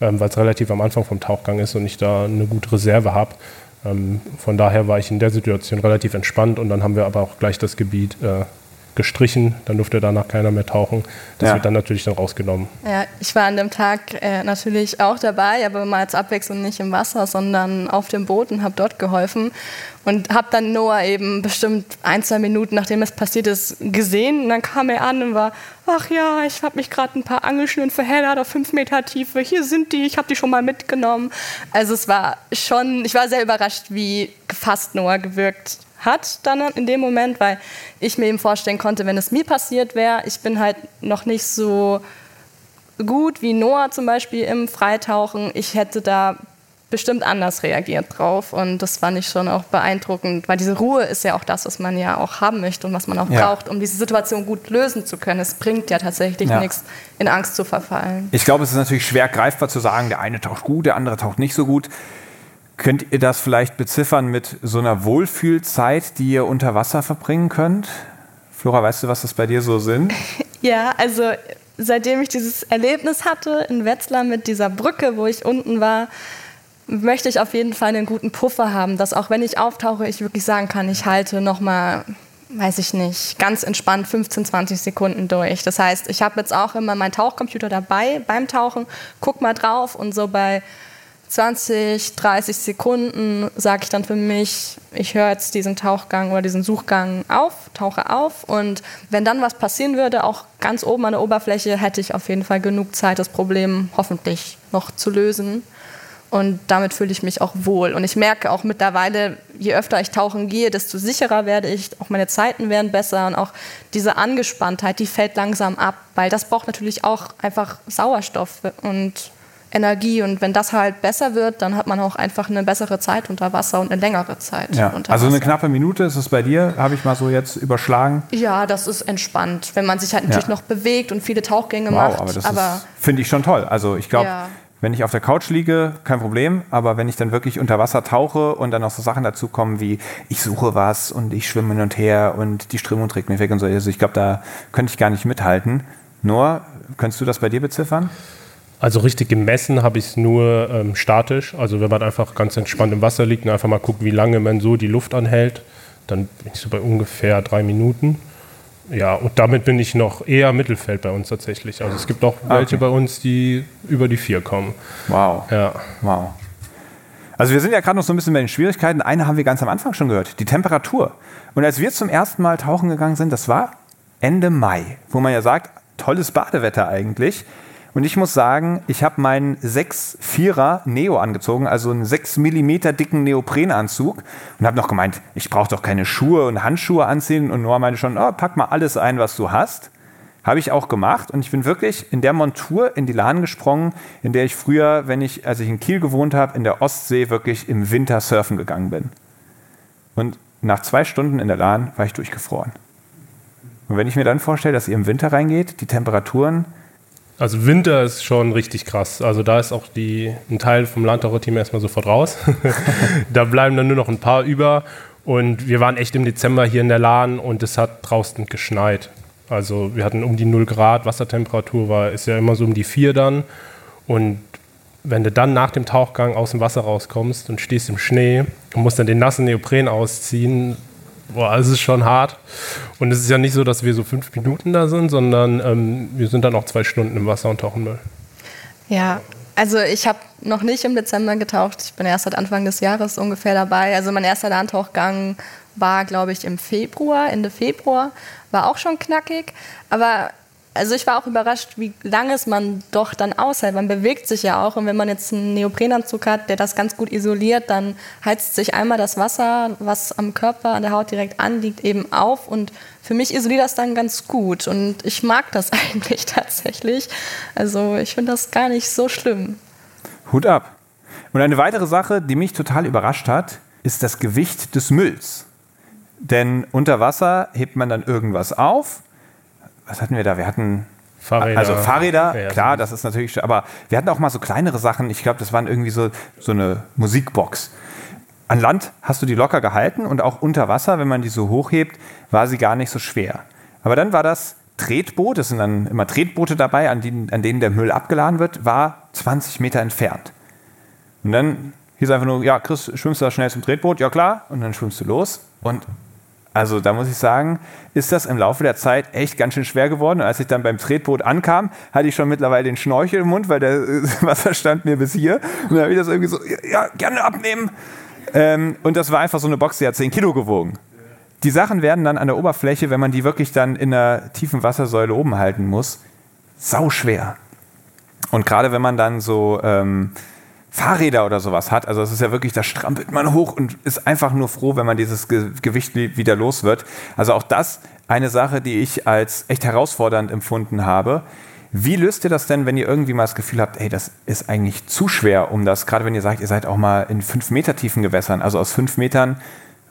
ähm, weil es relativ am Anfang vom Tauchgang ist und ich da eine gute Reserve habe. Ähm, von daher war ich in der Situation relativ entspannt und dann haben wir aber auch gleich das Gebiet äh, gestrichen, dann durfte danach keiner mehr tauchen. Das ja. wird dann natürlich dann rausgenommen. Ja, ich war an dem Tag äh, natürlich auch dabei, aber mal als Abwechslung nicht im Wasser, sondern auf dem Boot und habe dort geholfen und habe dann Noah eben bestimmt ein, zwei Minuten, nachdem es passiert ist, gesehen und dann kam er an und war, ach ja, ich habe mich gerade ein paar Angelschnüren verheddert auf fünf Meter Tiefe, hier sind die, ich habe die schon mal mitgenommen. Also es war schon, ich war sehr überrascht, wie gefasst Noah gewirkt hat dann in dem Moment, weil ich mir eben vorstellen konnte, wenn es mir passiert wäre, ich bin halt noch nicht so gut wie Noah zum Beispiel im Freitauchen. Ich hätte da bestimmt anders reagiert drauf und das fand ich schon auch beeindruckend, weil diese Ruhe ist ja auch das, was man ja auch haben möchte und was man auch ja. braucht, um diese Situation gut lösen zu können. Es bringt ja tatsächlich ja. nichts, in Angst zu verfallen. Ich glaube, es ist natürlich schwer greifbar zu sagen, der eine taucht gut, der andere taucht nicht so gut. Könnt ihr das vielleicht beziffern mit so einer Wohlfühlzeit, die ihr unter Wasser verbringen könnt? Flora, weißt du, was das bei dir so sind? [LAUGHS] Ja, also seitdem ich dieses Erlebnis hatte in Wetzlar mit dieser Brücke, wo ich unten war, möchte ich auf jeden Fall einen guten Puffer haben, dass auch wenn ich auftauche, ich wirklich sagen kann, ich halte noch mal, weiß ich nicht, ganz entspannt 15, 20 Sekunden durch. Das heißt, ich habe jetzt auch immer meinen Tauchcomputer dabei beim Tauchen, guck mal drauf und so bei 20, 30 Sekunden sage ich dann für mich, ich höre jetzt diesen Tauchgang oder diesen Suchgang auf, tauche auf und wenn dann was passieren würde, auch ganz oben an der Oberfläche, hätte ich auf jeden Fall genug Zeit, das Problem hoffentlich noch zu lösen. Und damit fühle ich mich auch wohl. Und ich merke auch mittlerweile, je öfter ich tauchen gehe, desto sicherer werde ich. Auch meine Zeiten werden besser und auch diese Angespanntheit, die fällt langsam ab, weil das braucht natürlich auch einfach Sauerstoff und Energie. Und wenn das halt besser wird, dann hat man auch einfach eine bessere Zeit unter Wasser und eine längere Zeit. Ja. Unter also Wasser. eine knappe Minute ist es bei dir, habe ich mal so jetzt überschlagen. Ja, das ist entspannt, wenn man sich halt natürlich ja. noch bewegt und viele Tauchgänge wow, macht. Aber das finde ich schon toll. Also ich glaube, ja. wenn ich auf der Couch liege, kein Problem. Aber wenn ich dann wirklich unter Wasser tauche und dann noch so Sachen dazu kommen wie ich suche was und ich schwimme hin und her und die Strömung trägt mich weg und so. Also ich glaube, da könnte ich gar nicht mithalten. Nur, könntest du das bei dir beziffern? Also richtig gemessen habe ich es nur ähm, statisch. Also wenn man einfach ganz entspannt im Wasser liegt und einfach mal guckt, wie lange man so die Luft anhält, dann bin ich so bei ungefähr drei Minuten. Ja, und damit bin ich noch eher Mittelfeld bei uns tatsächlich. Also es gibt auch ah, welche okay. bei uns, die über die vier kommen. Wow. Ja. Wow. Also wir sind ja gerade noch so ein bisschen bei den Schwierigkeiten. Eine haben wir ganz am Anfang schon gehört, die Temperatur. Und als wir zum ersten Mal tauchen gegangen sind, das war Ende Mai, wo man ja sagt, tolles Badewetter eigentlich. Und ich muss sagen, ich habe meinen 6-4er Neo angezogen, also einen 6 mm dicken Neoprenanzug und habe noch gemeint, ich brauche doch keine Schuhe und Handschuhe anziehen. Und Noah meinte schon, oh, pack mal alles ein, was du hast. Habe ich auch gemacht und ich bin wirklich in der Montur in die Lahn gesprungen, in der ich früher, wenn ich, als ich in Kiel gewohnt habe, in der Ostsee wirklich im Winter surfen gegangen bin. Und nach zwei Stunden in der Lahn war ich durchgefroren. Und wenn ich mir dann vorstelle, dass ihr im Winter reingeht, die Temperaturen also Winter ist schon richtig krass. Also da ist auch die, ein Teil vom Landtaucher-Team erstmal sofort raus. [LAUGHS] da bleiben dann nur noch ein paar über. Und wir waren echt im Dezember hier in der Lahn und es hat draußen geschneit. Also wir hatten um die 0 Grad, Wassertemperatur war, ist ja immer so um die 4 dann. Und wenn du dann nach dem Tauchgang aus dem Wasser rauskommst und stehst im Schnee und musst dann den nassen Neopren ausziehen, boah, es ist schon hart. Und es ist ja nicht so, dass wir so fünf Minuten da sind, sondern ähm, wir sind dann auch zwei Stunden im Wasser und tauchen Müll. Ja, also ich habe noch nicht im Dezember getaucht. Ich bin erst seit Anfang des Jahres ungefähr dabei. Also mein erster Landtauchgang war, glaube ich, im Februar, Ende Februar. War auch schon knackig. Aber also ich war auch überrascht, wie lange es man doch dann aushält. Man bewegt sich ja auch und wenn man jetzt einen Neoprenanzug hat, der das ganz gut isoliert, dann heizt sich einmal das Wasser, was am Körper, an der Haut direkt anliegt, eben auf und für mich isoliert das dann ganz gut und ich mag das [LAUGHS] eigentlich tatsächlich. Also ich finde das gar nicht so schlimm. Hut ab. Und eine weitere Sache, die mich total überrascht hat, ist das Gewicht des Mülls. Denn unter Wasser hebt man dann irgendwas auf was hatten wir da? Wir hatten Fahrräder. Also Fahrräder, ja, klar, das ist natürlich, aber wir hatten auch mal so kleinere Sachen. Ich glaube, das waren irgendwie so, so eine Musikbox. An Land hast du die locker gehalten und auch unter Wasser, wenn man die so hochhebt, war sie gar nicht so schwer. Aber dann war das Tretboot, es sind dann immer Tretboote dabei, an denen, an denen der Müll abgeladen wird, war 20 Meter entfernt. Und dann hieß einfach nur, ja, Chris, schwimmst du da schnell zum Tretboot? Ja, klar. Und dann schwimmst du los. Und also da muss ich sagen, ist das im Laufe der Zeit echt ganz schön schwer geworden. Und als ich dann beim Tretboot ankam, hatte ich schon mittlerweile den Schnorchel im Mund, weil der [LAUGHS] Wasser stand mir bis hier. Und dann habe ich das irgendwie so, ja, gerne abnehmen. Ähm, und das war einfach so eine Box, die hat 10 Kilo gewogen. Die Sachen werden dann an der Oberfläche, wenn man die wirklich dann in einer tiefen Wassersäule oben halten muss, sau schwer. Und gerade wenn man dann so ähm, Fahrräder oder sowas hat. Also es ist ja wirklich, da strampelt man hoch und ist einfach nur froh, wenn man dieses Ge Gewicht wieder los wird. Also auch das eine Sache, die ich als echt herausfordernd empfunden habe. Wie löst ihr das denn, wenn ihr irgendwie mal das Gefühl habt, hey, das ist eigentlich zu schwer, um das, gerade wenn ihr sagt, ihr seid auch mal in fünf Meter tiefen Gewässern, also aus fünf Metern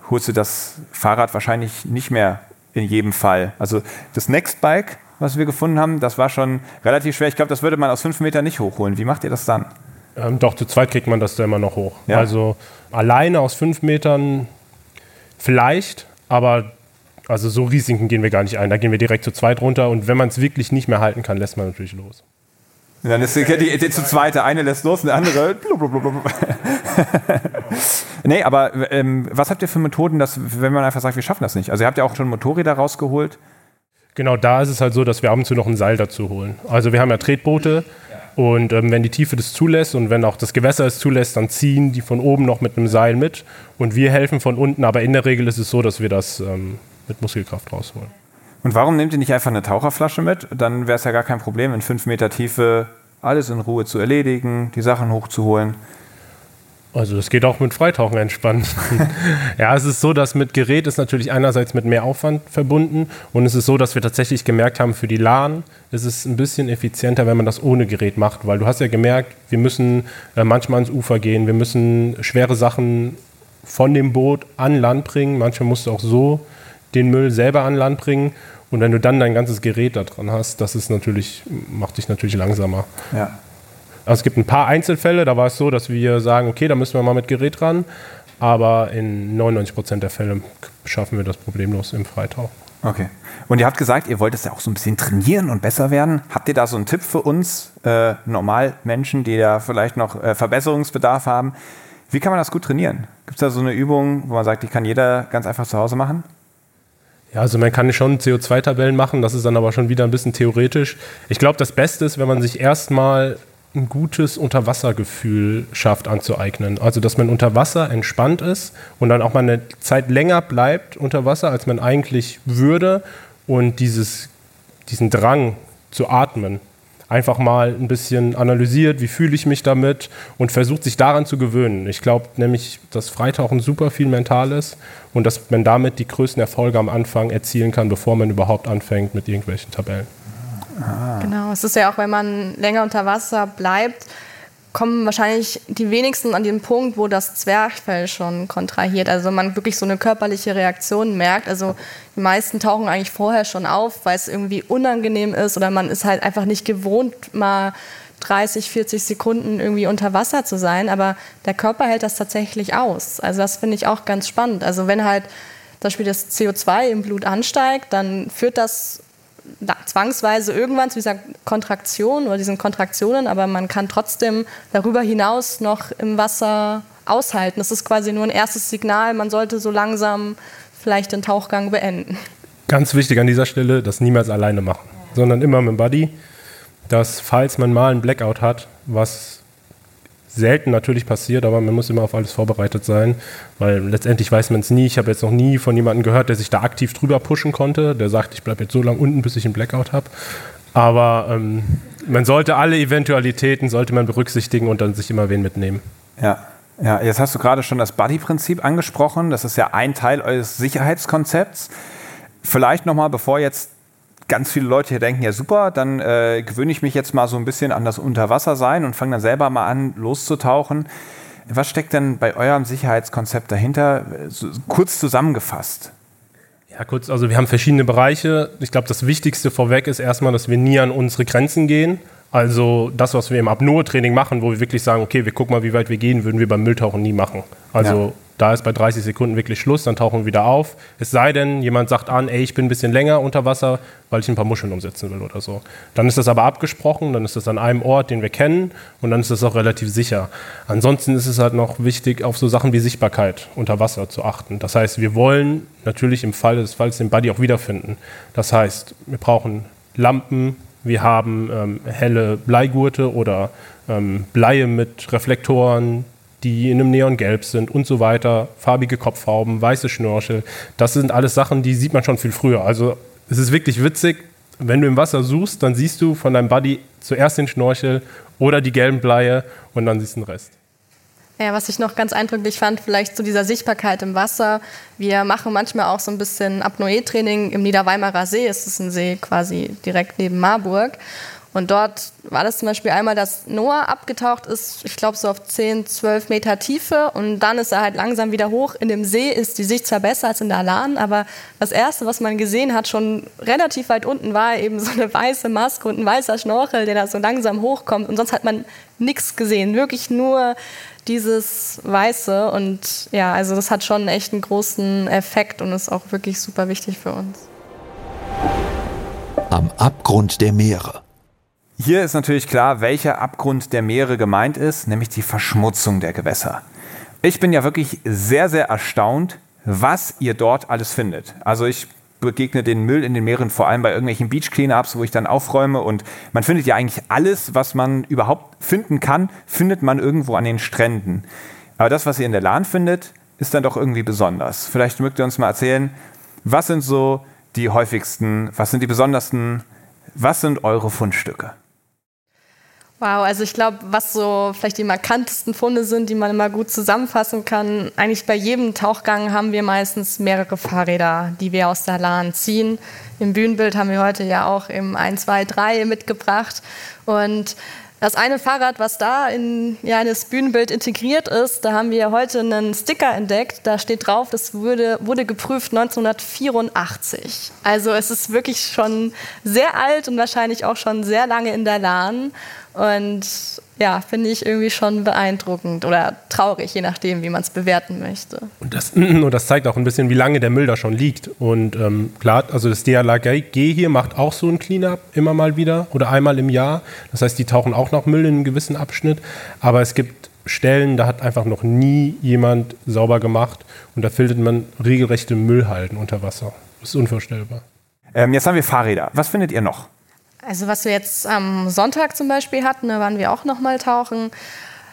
holst du das Fahrrad wahrscheinlich nicht mehr in jedem Fall. Also das Nextbike, was wir gefunden haben, das war schon relativ schwer. Ich glaube, das würde man aus fünf Metern nicht hochholen. Wie macht ihr das dann? Ähm, doch, zu zweit kriegt man das da immer noch hoch. Ja. Also alleine aus fünf Metern vielleicht, aber also so Risiken gehen wir gar nicht ein. Da gehen wir direkt zu zweit runter und wenn man es wirklich nicht mehr halten kann, lässt man natürlich los. Und dann ist die, die, die zu zweit, der eine lässt los und der andere. [LAUGHS] nee, aber ähm, was habt ihr für Methoden, dass, wenn man einfach sagt, wir schaffen das nicht? Also ihr habt ja auch schon Motorräder rausgeholt. Genau, da ist es halt so, dass wir ab und zu noch ein Seil dazu holen. Also wir haben ja Tretboote, und ähm, wenn die Tiefe das zulässt und wenn auch das Gewässer es zulässt, dann ziehen die von oben noch mit einem Seil mit und wir helfen von unten. Aber in der Regel ist es so, dass wir das ähm, mit Muskelkraft rausholen. Und warum nehmt ihr nicht einfach eine Taucherflasche mit? Dann wäre es ja gar kein Problem, in fünf Meter Tiefe alles in Ruhe zu erledigen, die Sachen hochzuholen. Also das geht auch mit Freitauchen entspannt. [LAUGHS] ja, es ist so, dass mit Gerät ist natürlich einerseits mit mehr Aufwand verbunden und es ist so, dass wir tatsächlich gemerkt haben, für die LAN ist es ein bisschen effizienter, wenn man das ohne Gerät macht, weil du hast ja gemerkt, wir müssen äh, manchmal ans Ufer gehen, wir müssen schwere Sachen von dem Boot an Land bringen, manchmal musst du auch so den Müll selber an Land bringen und wenn du dann dein ganzes Gerät da dran hast, das ist natürlich, macht dich natürlich langsamer. Ja. Also es gibt ein paar Einzelfälle, da war es so, dass wir sagen, okay, da müssen wir mal mit Gerät ran. Aber in 99 Prozent der Fälle schaffen wir das problemlos im Freitauch. Okay. Und ihr habt gesagt, ihr wollt es ja auch so ein bisschen trainieren und besser werden. Habt ihr da so einen Tipp für uns, äh, Normalmenschen, die da vielleicht noch äh, Verbesserungsbedarf haben? Wie kann man das gut trainieren? Gibt es da so eine Übung, wo man sagt, die kann jeder ganz einfach zu Hause machen? Ja, also man kann schon CO2-Tabellen machen, das ist dann aber schon wieder ein bisschen theoretisch. Ich glaube, das Beste ist, wenn man sich erstmal ein gutes Unterwassergefühl schafft anzueignen. Also, dass man unter Wasser entspannt ist und dann auch mal eine Zeit länger bleibt unter Wasser, als man eigentlich würde und dieses, diesen Drang zu atmen einfach mal ein bisschen analysiert, wie fühle ich mich damit und versucht sich daran zu gewöhnen. Ich glaube nämlich, dass Freitauchen super viel mental ist und dass man damit die größten Erfolge am Anfang erzielen kann, bevor man überhaupt anfängt mit irgendwelchen Tabellen. Ah. Genau, es ist ja auch, wenn man länger unter Wasser bleibt, kommen wahrscheinlich die wenigsten an den Punkt, wo das Zwerchfell schon kontrahiert. Also man wirklich so eine körperliche Reaktion merkt. Also die meisten tauchen eigentlich vorher schon auf, weil es irgendwie unangenehm ist oder man ist halt einfach nicht gewohnt, mal 30, 40 Sekunden irgendwie unter Wasser zu sein. Aber der Körper hält das tatsächlich aus. Also das finde ich auch ganz spannend. Also wenn halt zum Beispiel das CO2 im Blut ansteigt, dann führt das zwangsweise irgendwann zu dieser Kontraktion oder diesen Kontraktionen, aber man kann trotzdem darüber hinaus noch im Wasser aushalten. Das ist quasi nur ein erstes Signal, man sollte so langsam vielleicht den Tauchgang beenden. Ganz wichtig an dieser Stelle, das niemals alleine machen, sondern immer mit dem Buddy, dass falls man mal einen Blackout hat, was selten natürlich passiert, aber man muss immer auf alles vorbereitet sein, weil letztendlich weiß man es nie. Ich habe jetzt noch nie von jemandem gehört, der sich da aktiv drüber pushen konnte, der sagt, ich bleibe jetzt so lange unten, bis ich einen Blackout habe. Aber ähm, man sollte alle Eventualitäten sollte man berücksichtigen und dann sich immer wen mitnehmen. Ja. Ja, jetzt hast du gerade schon das Buddy-Prinzip angesprochen. Das ist ja ein Teil eures Sicherheitskonzepts. Vielleicht nochmal, bevor jetzt ganz viele Leute hier denken, ja super, dann äh, gewöhne ich mich jetzt mal so ein bisschen an das Unterwassersein und fange dann selber mal an, loszutauchen. Was steckt denn bei eurem Sicherheitskonzept dahinter? So, kurz zusammengefasst. Ja, kurz, also wir haben verschiedene Bereiche. Ich glaube, das Wichtigste vorweg ist erstmal, dass wir nie an unsere Grenzen gehen. Also das, was wir im Apnoe-Training machen, wo wir wirklich sagen, okay, wir gucken mal, wie weit wir gehen, würden wir beim Mülltauchen nie machen. Also ja. Da ist bei 30 Sekunden wirklich Schluss, dann tauchen wir wieder auf. Es sei denn, jemand sagt an, ey, ich bin ein bisschen länger unter Wasser, weil ich ein paar Muscheln umsetzen will oder so. Dann ist das aber abgesprochen, dann ist das an einem Ort, den wir kennen und dann ist das auch relativ sicher. Ansonsten ist es halt noch wichtig, auf so Sachen wie Sichtbarkeit unter Wasser zu achten. Das heißt, wir wollen natürlich im Fall des Falls den Buddy auch wiederfinden. Das heißt, wir brauchen Lampen, wir haben ähm, helle Bleigurte oder ähm, Bleie mit Reflektoren, die in einem Neongelb sind und so weiter, farbige Kopfhauben, weiße Schnörchel. Das sind alles Sachen, die sieht man schon viel früher. Also es ist wirklich witzig, wenn du im Wasser suchst, dann siehst du von deinem Buddy zuerst den Schnorchel oder die gelben Bleie und dann siehst du den Rest. Ja, was ich noch ganz eindrücklich fand, vielleicht zu dieser Sichtbarkeit im Wasser. Wir machen manchmal auch so ein bisschen Apnoe-Training im Niederweimarer See. Es ist ein See quasi direkt neben Marburg. Und dort war das zum Beispiel einmal, dass Noah abgetaucht ist, ich glaube so auf 10, 12 Meter Tiefe. Und dann ist er halt langsam wieder hoch. In dem See ist die Sicht zwar besser als in der Alan, aber das Erste, was man gesehen hat, schon relativ weit unten, war eben so eine weiße Maske und ein weißer Schnorchel, der da so langsam hochkommt. Und sonst hat man nichts gesehen. Wirklich nur dieses Weiße. Und ja, also das hat schon echt einen großen Effekt und ist auch wirklich super wichtig für uns. Am Abgrund der Meere. Hier ist natürlich klar, welcher Abgrund der Meere gemeint ist, nämlich die Verschmutzung der Gewässer. Ich bin ja wirklich sehr, sehr erstaunt, was ihr dort alles findet. Also ich begegne den Müll in den Meeren vor allem bei irgendwelchen Beach Cleanups, wo ich dann aufräume und man findet ja eigentlich alles, was man überhaupt finden kann, findet man irgendwo an den Stränden. Aber das, was ihr in der Lahn findet, ist dann doch irgendwie besonders. Vielleicht mögt ihr uns mal erzählen, was sind so die häufigsten, was sind die besondersten, was sind eure Fundstücke? Wow, also ich glaube, was so vielleicht die markantesten Funde sind, die man immer gut zusammenfassen kann, eigentlich bei jedem Tauchgang haben wir meistens mehrere Fahrräder, die wir aus der Lahn ziehen. Im Bühnenbild haben wir heute ja auch im 1, 2, 3 mitgebracht. Und das eine Fahrrad, was da in, ja, das Bühnenbild integriert ist, da haben wir heute einen Sticker entdeckt. Da steht drauf, das wurde, wurde geprüft 1984. Also es ist wirklich schon sehr alt und wahrscheinlich auch schon sehr lange in der Lahn. Und ja, finde ich irgendwie schon beeindruckend oder traurig, je nachdem, wie man es bewerten möchte. Und das, [CLEARS THROAT] und das, zeigt auch ein bisschen, wie lange der Müll da schon liegt. Und ähm, klar, also das DLRG hier macht auch so ein Cleanup immer mal wieder oder einmal im Jahr. Das heißt, die tauchen auch noch Müll in einem gewissen Abschnitt. Aber es gibt Stellen, da hat einfach noch nie jemand sauber gemacht und da findet man regelrechte Müllhalden unter Wasser. Das ist unvorstellbar. Ähm, jetzt haben wir Fahrräder. Was findet ihr noch? Also was wir jetzt am Sonntag zum Beispiel hatten, da waren wir auch noch mal tauchen.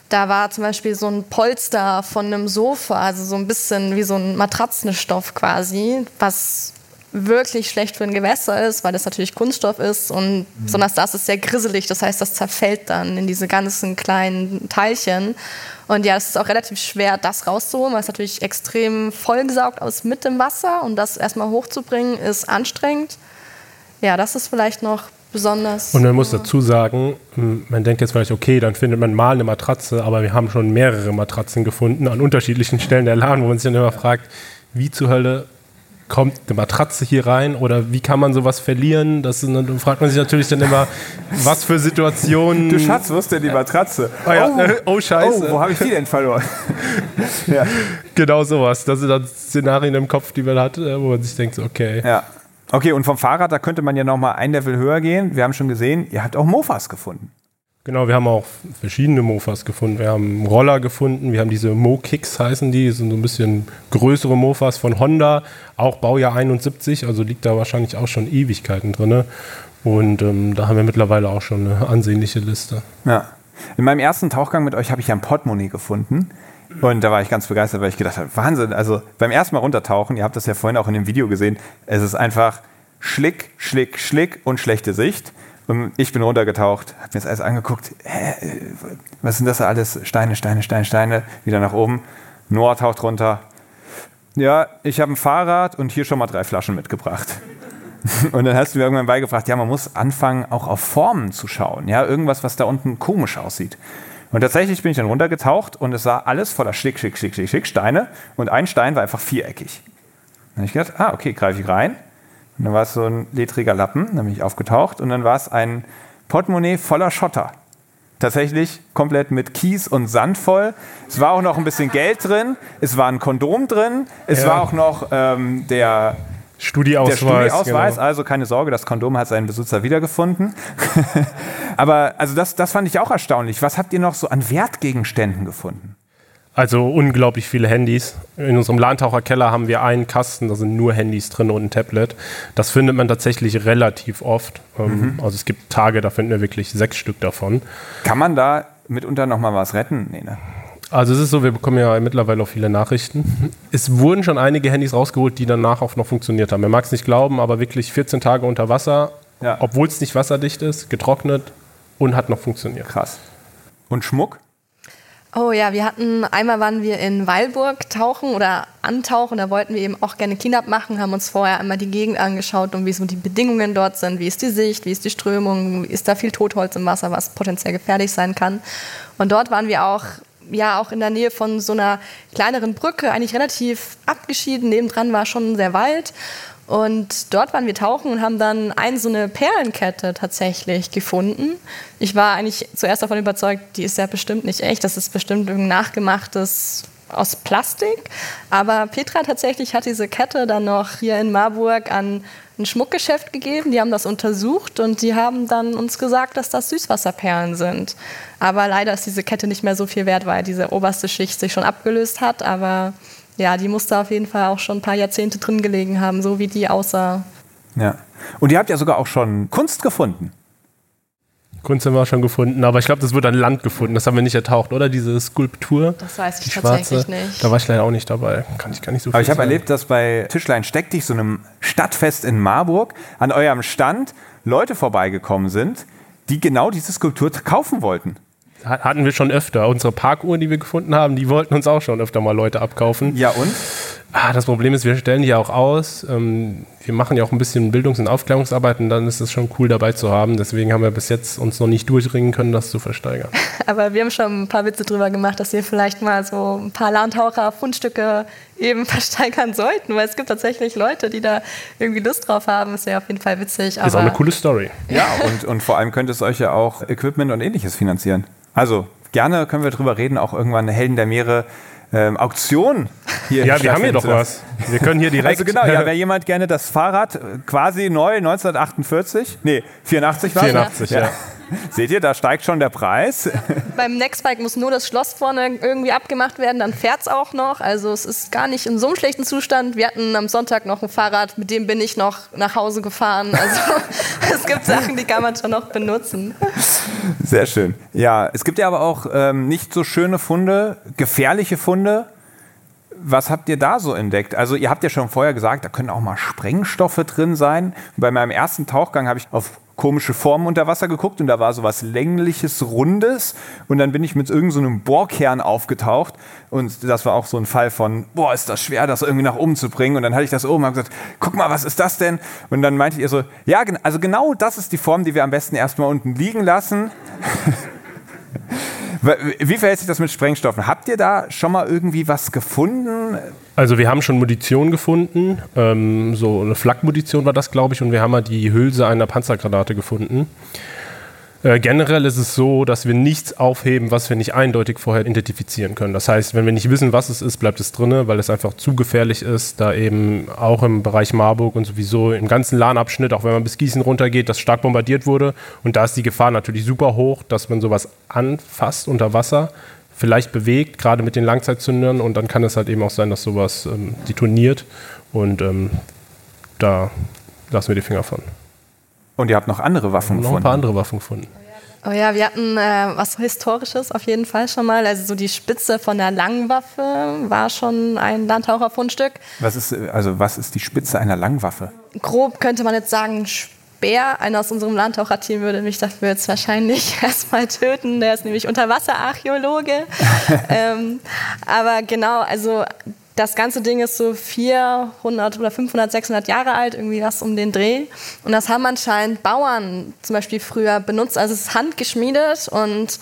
Da war zum Beispiel so ein Polster von einem Sofa, also so ein bisschen wie so ein Matratzenstoff quasi, was wirklich schlecht für ein Gewässer ist, weil das natürlich Kunststoff ist und mhm. besonders das ist sehr grisselig, das heißt, das zerfällt dann in diese ganzen kleinen Teilchen. Und ja, es ist auch relativ schwer, das rauszuholen, weil es natürlich extrem vollgesaugt aus mit dem Wasser und das erstmal hochzubringen ist anstrengend. Ja, das ist vielleicht noch besonders. Und man muss dazu sagen, man denkt jetzt vielleicht, okay, dann findet man mal eine Matratze, aber wir haben schon mehrere Matratzen gefunden an unterschiedlichen Stellen der Laden, wo man sich dann immer fragt, wie zur Hölle kommt eine Matratze hier rein oder wie kann man sowas verlieren? Das ist, dann fragt man sich natürlich dann immer, was für Situationen. Du Schatz, wo ist denn die Matratze? Oh, ja. oh, [LAUGHS] oh Scheiße. Oh, wo habe ich die denn verloren? [LAUGHS] ja. Genau sowas. Das sind dann Szenarien im Kopf, die man hat, äh, wo man sich denkt, okay. Ja. Okay, und vom Fahrrad, da könnte man ja noch mal ein Level höher gehen. Wir haben schon gesehen, ihr habt auch Mofas gefunden. Genau, wir haben auch verschiedene Mofas gefunden. Wir haben Roller gefunden, wir haben diese Mo-Kicks heißen die, sind so ein bisschen größere Mofas von Honda, auch Baujahr 71, also liegt da wahrscheinlich auch schon Ewigkeiten drin. Und ähm, da haben wir mittlerweile auch schon eine ansehnliche Liste. Ja. In meinem ersten Tauchgang mit euch habe ich ja ein Portemonnaie gefunden. Und da war ich ganz begeistert, weil ich gedacht habe, Wahnsinn, also beim ersten Mal runtertauchen, ihr habt das ja vorhin auch in dem Video gesehen, es ist einfach Schlick, Schlick, Schlick und schlechte Sicht. Und ich bin runtergetaucht, hab mir das alles angeguckt. Hä, was sind das alles? Steine, Steine, Steine, Steine. Wieder nach oben. Noah taucht runter. Ja, ich habe ein Fahrrad und hier schon mal drei Flaschen mitgebracht. [LAUGHS] Und dann hast du mir irgendwann beigebracht, ja, man muss anfangen, auch auf Formen zu schauen. Ja, irgendwas, was da unten komisch aussieht. Und tatsächlich bin ich dann runtergetaucht und es sah alles voller Schick, Schick, Schick, Schick, Schick Steine. Und ein Stein war einfach viereckig. Dann habe ich gedacht, ah, okay, greife ich rein. Und dann war es so ein ledriger Lappen, dann bin ich aufgetaucht und dann war es ein Portemonnaie voller Schotter. Tatsächlich komplett mit Kies und Sand voll. Es war auch noch ein bisschen Geld drin, es war ein Kondom drin, es Ja. war auch noch ähm, der, Studieausweis. der Studieausweis, genau. also keine Sorge, das Kondom hat seinen Besitzer wiedergefunden. [LAUGHS] Aber also das, das fand ich auch erstaunlich. Was habt ihr noch so an Wertgegenständen gefunden? Also unglaublich viele Handys. In unserem Landtaucherkeller haben wir einen Kasten, da sind nur Handys drin und ein Tablet. Das findet man tatsächlich relativ oft. Ähm, Also es gibt Tage, da finden wir wirklich sechs Stück davon. Kann man da mitunter noch mal was retten? Nee, ne? Also es ist so, wir bekommen ja mittlerweile auch viele Nachrichten. Es wurden schon einige Handys rausgeholt, die danach auch noch funktioniert haben. Man mag es nicht glauben, aber wirklich 14 Tage unter Wasser, Ja. obwohl es nicht wasserdicht ist, getrocknet und hat noch funktioniert. Krass. Und Schmuck? Oh ja, wir hatten, einmal waren wir in Weilburg tauchen oder antauchen, da wollten wir eben auch gerne Cleanup machen, haben uns vorher einmal die Gegend angeschaut und wie so die Bedingungen dort sind, wie ist die Sicht, wie ist die Strömung, ist da viel Totholz im Wasser, was potenziell gefährlich sein kann. Und dort waren wir auch, ja, auch in der Nähe von so einer kleineren Brücke, eigentlich relativ abgeschieden, nebendran war schon sehr Wald. Und dort waren wir tauchen und haben dann eine so eine Perlenkette tatsächlich gefunden. Ich war eigentlich zuerst davon überzeugt, die ist ja bestimmt nicht echt, das ist bestimmt irgendein nachgemachtes aus Plastik. Aber Petra tatsächlich hat diese Kette dann noch hier in Marburg an ein Schmuckgeschäft gegeben. Die haben das untersucht und die haben dann uns gesagt, dass das Süßwasserperlen sind. Aber leider ist diese Kette nicht mehr so viel wert, weil diese oberste Schicht sich schon abgelöst hat. Aber ja, die musste auf jeden Fall auch schon ein paar Jahrzehnte drin gelegen haben, so wie die aussah. Ja. Und ihr habt ja sogar auch schon Kunst gefunden. Kunst haben wir schon gefunden, aber ich glaube, das wurde an Land gefunden. Das haben wir nicht ertaucht, oder? Diese Skulptur. Das weiß ich die tatsächlich schwarze. nicht. Da war ich leider auch nicht dabei. Kann ich gar nicht so viel Aber ich habe erlebt, dass bei Tischlein Steck dich, so einem Stadtfest in Marburg, an eurem Stand Leute vorbeigekommen sind, die genau diese Skulptur kaufen wollten. Hat- Hatten wir schon öfter. Unsere Parkuhren, die wir gefunden haben, die wollten uns auch schon öfter mal Leute abkaufen. Ja und? Ah, das Problem ist, wir stellen die ja auch aus. Ähm, wir machen ja auch ein bisschen Bildungs- und Aufklärungsarbeit und dann ist es schon cool dabei zu haben. Deswegen haben wir bis jetzt uns noch nicht durchringen können, das zu versteigern. [LAUGHS] Aber wir haben schon ein paar Witze drüber gemacht, dass wir vielleicht mal so ein paar Landtaucher-Fundstücke eben [LAUGHS] versteigern sollten, weil es gibt tatsächlich Leute, die da irgendwie Lust drauf haben. Ist ja auf jeden Fall witzig. Ist auch eine coole Story. Ja, und, und vor allem könnte es euch ja auch Equipment und ähnliches finanzieren. Also gerne können wir drüber reden, auch irgendwann eine Helden der Meere ähm, Auktion hier Ja, wir haben hier doch was. Wir können hier direkt. Also genau, ja, wer jemand gerne das Fahrrad äh, quasi neu 1948, nee, 84 war 84, ja. Seht ihr, da steigt schon der Preis. [LAUGHS] Beim Nextbike muss nur das Schloss vorne irgendwie abgemacht werden, dann fährt es auch noch. Also es ist gar nicht in so einem schlechten Zustand. Wir hatten am Sonntag noch ein Fahrrad, mit dem bin ich noch nach Hause gefahren. Also [LAUGHS] es gibt Sachen, die kann man schon noch benutzen. Sehr schön. Ja, es gibt ja aber auch ähm, nicht so schöne Funde, gefährliche Funde. Was habt ihr da so entdeckt? Also ihr habt ja schon vorher gesagt, da können auch mal Sprengstoffe drin sein. Bei meinem ersten Tauchgang habe ich auf komische Formen unter Wasser geguckt und da war so was längliches, rundes und dann bin ich mit irgendeinem so Bohrkern aufgetaucht und das war auch so ein Fall von, boah, ist das schwer, das irgendwie nach oben zu bringen und dann hatte ich das oben und habe gesagt, guck mal, was ist das denn? Und dann meinte ihr so, ja, also genau das ist die Form, die wir am besten erstmal unten liegen lassen. [LAUGHS] Wie verhält sich das mit Sprengstoffen? Habt ihr da schon mal irgendwie was gefunden? Also wir haben schon Munition gefunden. Ähm, so eine Flakmunition war das, glaube ich. Und wir haben mal die Hülse einer Panzergranate gefunden. Äh, generell ist es so, dass wir nichts aufheben, was wir nicht eindeutig vorher identifizieren können. Das heißt, wenn wir nicht wissen, was es ist, bleibt es drinne, weil es einfach zu gefährlich ist, da eben auch im Bereich Marburg und sowieso im ganzen Lahnabschnitt, auch wenn man bis Gießen runtergeht, das stark bombardiert wurde. Und da ist die Gefahr natürlich super hoch, dass man sowas anfasst unter Wasser, vielleicht bewegt, gerade mit den Langzeitzündern. Und dann kann es halt eben auch sein, dass sowas ähm, detoniert. Und ähm, da lassen wir die Finger von. Und ihr habt noch andere Waffen Noch ein gefunden? paar andere Waffen gefunden. Oh ja, wir hatten äh, was Historisches auf jeden Fall schon mal. Also so die Spitze von der Langwaffe war schon ein Landtaucherfundstück. Was ist, also was ist die Spitze einer Langwaffe? Grob könnte man jetzt sagen, Bär, einer aus unserem Landtaucherteam, würde mich dafür jetzt wahrscheinlich [LAUGHS] erstmal töten. Der ist nämlich Unterwasserarchäologe. [LAUGHS] ähm, aber genau, also das ganze Ding ist so 400 oder 500, 600 Jahre alt, irgendwie was um den Dreh. Und das haben anscheinend Bauern zum Beispiel früher benutzt. Also es ist handgeschmiedet und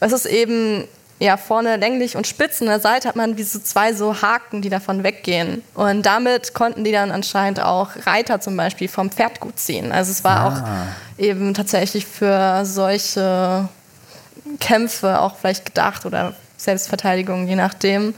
es ist eben ja, vorne länglich und spitz. An der Seite hat man wie so zwei so Haken, die davon weggehen. Und damit konnten die dann anscheinend auch Reiter zum Beispiel vom Pferd gut ziehen. Also es war ah. auch eben tatsächlich für solche Kämpfe auch vielleicht gedacht oder Selbstverteidigung, je nachdem.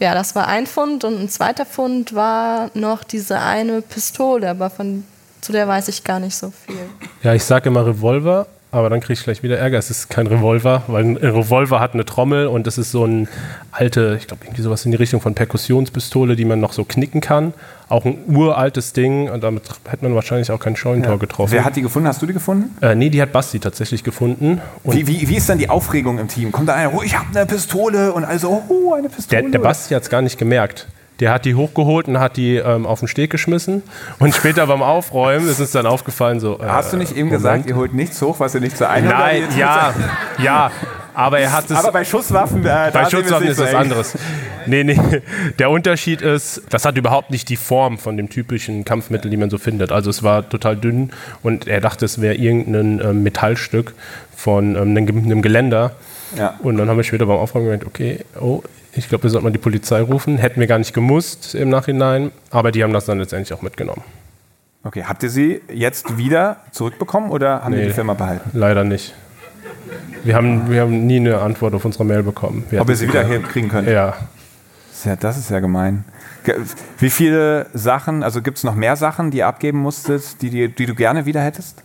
Ja, das war ein Fund und ein zweiter Fund war noch diese eine Pistole, aber von, zu der weiß ich gar nicht so viel. Ja, ich sage immer Revolver, aber dann kriege ich gleich wieder Ärger. Es ist kein Revolver, weil ein Revolver hat eine Trommel und das ist so ein alte, ich glaube irgendwie sowas in die Richtung von Perkussionspistole, die man noch so knicken kann. Auch ein uraltes Ding und damit hätte man wahrscheinlich auch kein Scheunentor ja. getroffen. Wer hat die gefunden? Hast du die gefunden? Äh, nee, die hat Basti tatsächlich gefunden. Wie, wie, wie, ist dann die Aufregung im Team? Kommt da einer, oh, ich habe eine Pistole und also, oh, eine Pistole. Der, der Basti hat es gar nicht gemerkt. Der hat die hochgeholt und hat die ähm, auf den Steg geschmissen. Und später beim Aufräumen ist es dann aufgefallen, so. Äh, Hast du nicht eben Moment. gesagt, ihr holt nichts hoch, was ihr nicht zur Einheit Nein, ja, ja. Aber er hat es. Aber bei Schusswaffen, äh, bei Schusswaffen ist das anderes. Nee, nee. Der Unterschied ist, das hat überhaupt nicht die Form von dem typischen Kampfmittel, die man so findet. Also es war total dünn und er dachte, es wäre irgendein ähm, Metallstück von ähm, einem, einem Geländer. Ja. Und dann haben wir später beim Aufräumen gemerkt, okay, oh, ich glaube, wir sollten mal die Polizei rufen. Hätten wir gar nicht gemusst im Nachhinein, aber die haben das dann letztendlich auch mitgenommen. Okay, habt ihr sie jetzt wieder zurückbekommen oder haben nee, die die Firma behalten? Leider nicht. Wir haben, wir haben nie eine Antwort auf unsere Mail bekommen. Wir Ob ihr sie wieder kriegen könnt? Ja. ja. Das ist ja gemein. Wie viele Sachen, also gibt es noch mehr Sachen, die ihr abgeben musstet, die, die, die du gerne wieder hättest?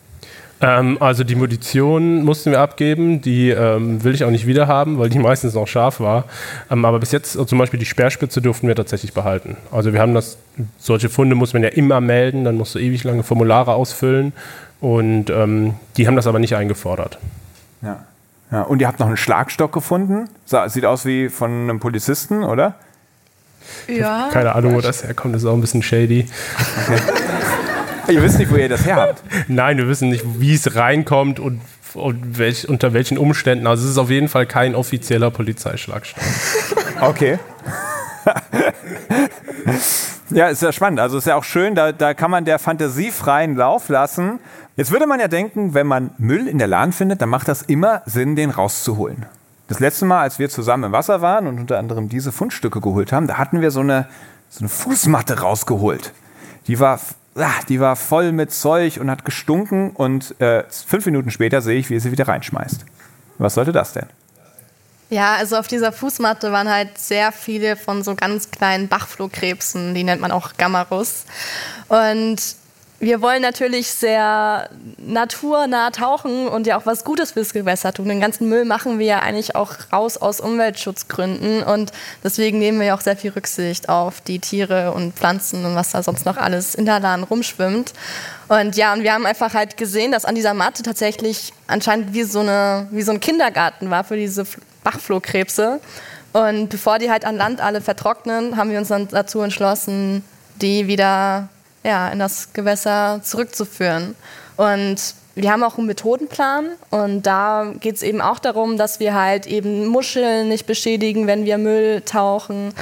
Ähm, also die Munition mussten wir abgeben, die ähm, will ich auch nicht wieder haben, weil die [LAUGHS] meistens noch scharf war. Ähm, aber bis jetzt, also zum Beispiel die Sperrspitze durften wir tatsächlich behalten. Also wir haben das, solche Funde muss man ja immer melden, dann musst du ewig lange Formulare ausfüllen und ähm, die haben das aber nicht eingefordert. Ja. ja. Und ihr habt noch einen Schlagstock gefunden? Sieht aus wie von einem Polizisten, oder? Ja. Keine Ahnung, wo das herkommt, das ist auch ein bisschen shady. Okay. [LAUGHS] [LAUGHS] Ihr wisst nicht, wo ihr das her habt. Nein, wir wissen nicht, wie es reinkommt und, und welch, unter welchen Umständen. Also es ist auf jeden Fall kein offizieller Polizeischlagstock. [LAUGHS] Okay. [LAUGHS] ja, ist ja spannend. Also ist ja auch schön, da, da kann man der Fantasie freien Lauf lassen. Jetzt würde man ja denken, wenn man Müll in der Lahn findet, dann macht das immer Sinn, den rauszuholen. Das letzte Mal, als wir zusammen im Wasser waren und unter anderem diese Fundstücke geholt haben, da hatten wir so eine, so eine Fußmatte rausgeholt. Die war ah, die war voll mit Zeug und hat gestunken und äh, fünf Minuten später sehe ich, wie er sie wieder reinschmeißt. Was sollte das denn? Ja, also auf dieser Fußmatte waren halt sehr viele von so ganz kleinen Bachflohkrebsen, die nennt man auch Gammarus. Und wir wollen natürlich sehr naturnah tauchen und ja auch was Gutes fürs Gewässer tun. Den ganzen Müll machen wir ja eigentlich auch raus aus Umweltschutzgründen und deswegen nehmen wir ja auch sehr viel Rücksicht auf die Tiere und Pflanzen und was da sonst noch alles in der Lahn rumschwimmt. Und ja, und wir haben einfach halt gesehen, dass an dieser Matte tatsächlich anscheinend wie so, eine, wie so ein Kindergarten war für diese Bachflohkrebse. Und bevor die halt an Land alle vertrocknen, haben wir uns dann dazu entschlossen, die wieder ja, in das Gewässer zurückzuführen. Und wir haben auch einen Methodenplan und da geht es eben auch darum, dass wir halt eben Muscheln nicht beschädigen, wenn wir Müll tauchen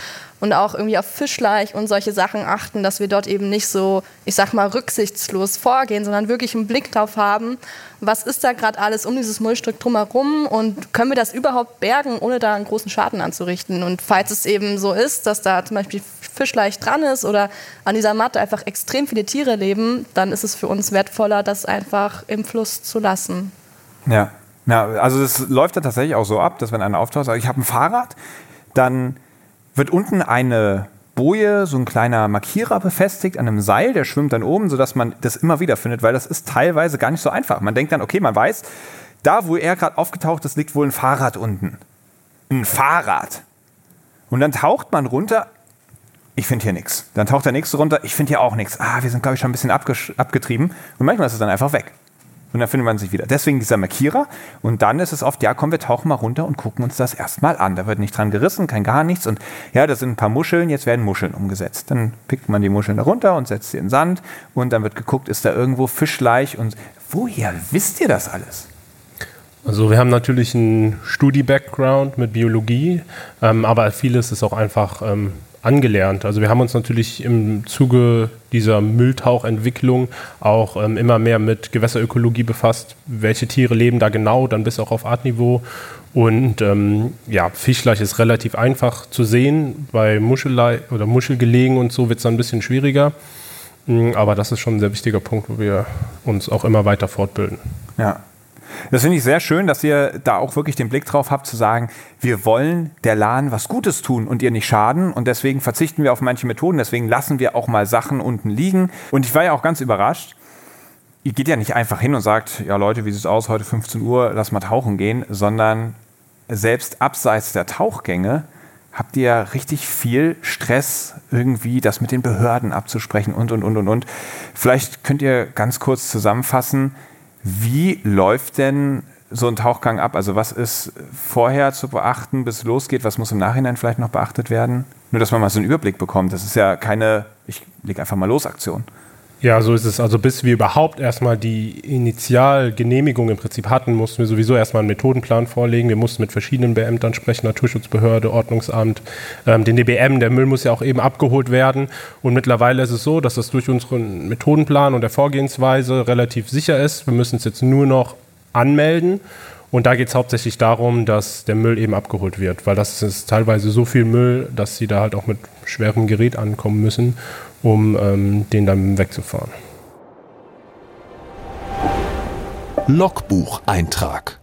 und auch irgendwie auf Fischleich und solche Sachen achten, dass wir dort eben nicht so, ich sag mal, rücksichtslos vorgehen, sondern wirklich einen Blick drauf haben, was ist da gerade alles um dieses Mullstück drumherum und können wir das überhaupt bergen, ohne da einen großen Schaden anzurichten. Und falls es eben so ist, dass da zum Beispiel Fischleich dran ist oder an dieser Matte einfach extrem viele Tiere leben, dann ist es für uns wertvoller, das einfach im Fluss zu lassen. Ja, ja also es läuft da tatsächlich auch so ab, dass wenn einer auftaucht, sagt, ich habe ein Fahrrad, dann wird unten eine Boje, so ein kleiner Markierer befestigt an einem Seil, der schwimmt dann oben, sodass man das immer wieder findet, weil das ist teilweise gar nicht so einfach. Man denkt dann, okay, man weiß, da wo er gerade aufgetaucht ist, liegt wohl ein Fahrrad unten. Ein Fahrrad. Und dann taucht man runter, ich finde hier nichts. Dann taucht der nächste runter, ich finde hier auch nichts. Ah, wir sind, glaube ich, schon ein bisschen abgetrieben. Und manchmal ist es dann einfach weg. Und dann findet man sich wieder. Deswegen dieser Markierer. Und dann ist es oft, ja, komm, wir tauchen mal runter und gucken uns das erstmal an. Da wird nicht dran gerissen, kein gar nichts. Und ja, das sind ein paar Muscheln, jetzt werden Muscheln umgesetzt. Dann pickt man die Muscheln da runter und setzt sie in Sand. Und dann wird geguckt, ist da irgendwo Fischleich. Und woher wisst ihr das alles? Also wir haben natürlich einen Studi-Background mit Biologie, ähm, aber vieles ist auch einfach ähm, angelernt. Also wir haben uns natürlich im Zuge dieser Mülltauchentwicklung auch ähm, immer mehr mit Gewässerökologie befasst. Welche Tiere leben da genau, dann bis auch auf Artniveau. Und ähm, ja, Fischleich ist relativ einfach zu sehen. Bei Muschelei oder Muschelgelegen und so wird es dann ein bisschen schwieriger. Mm, aber das ist schon ein sehr wichtiger Punkt, wo wir uns auch immer weiter fortbilden. Ja, das finde ich sehr schön, dass ihr da auch wirklich den Blick drauf habt, zu sagen, wir wollen der Lahn was Gutes tun und ihr nicht schaden. Und deswegen verzichten wir auf manche Methoden. Deswegen lassen wir auch mal Sachen unten liegen. Und ich war ja auch ganz überrascht. Ihr geht ja nicht einfach hin und sagt, ja Leute, wie sieht es aus, heute 15 Uhr, lass mal tauchen gehen, sondern selbst abseits der Tauchgänge habt ihr richtig viel Stress, irgendwie das mit den Behörden abzusprechen und, und, und, und, und. Vielleicht könnt ihr ganz kurz zusammenfassen, wie läuft denn so ein Tauchgang ab? Also was ist vorher zu beachten, bis es losgeht? Was muss im Nachhinein vielleicht noch beachtet werden? Nur, dass man mal so einen Überblick bekommt. Das ist ja keine, ich leg einfach mal los Aktion. Ja, so ist es. Also bis wir überhaupt erstmal die Initialgenehmigung im Prinzip hatten, mussten wir sowieso erstmal einen Methodenplan vorlegen. Wir mussten mit verschiedenen Beämtern sprechen, Naturschutzbehörde, Ordnungsamt, ähm, den DBM. Der Müll muss ja auch eben abgeholt werden. Und mittlerweile ist es so, dass das durch unseren Methodenplan und der Vorgehensweise relativ sicher ist. Wir müssen es jetzt nur noch anmelden. Und da geht es hauptsächlich darum, dass der Müll eben abgeholt wird, weil das ist teilweise so viel Müll, dass sie da halt auch mit schwerem Gerät ankommen müssen um ähm, den dann wegzufahren. Logbucheintrag.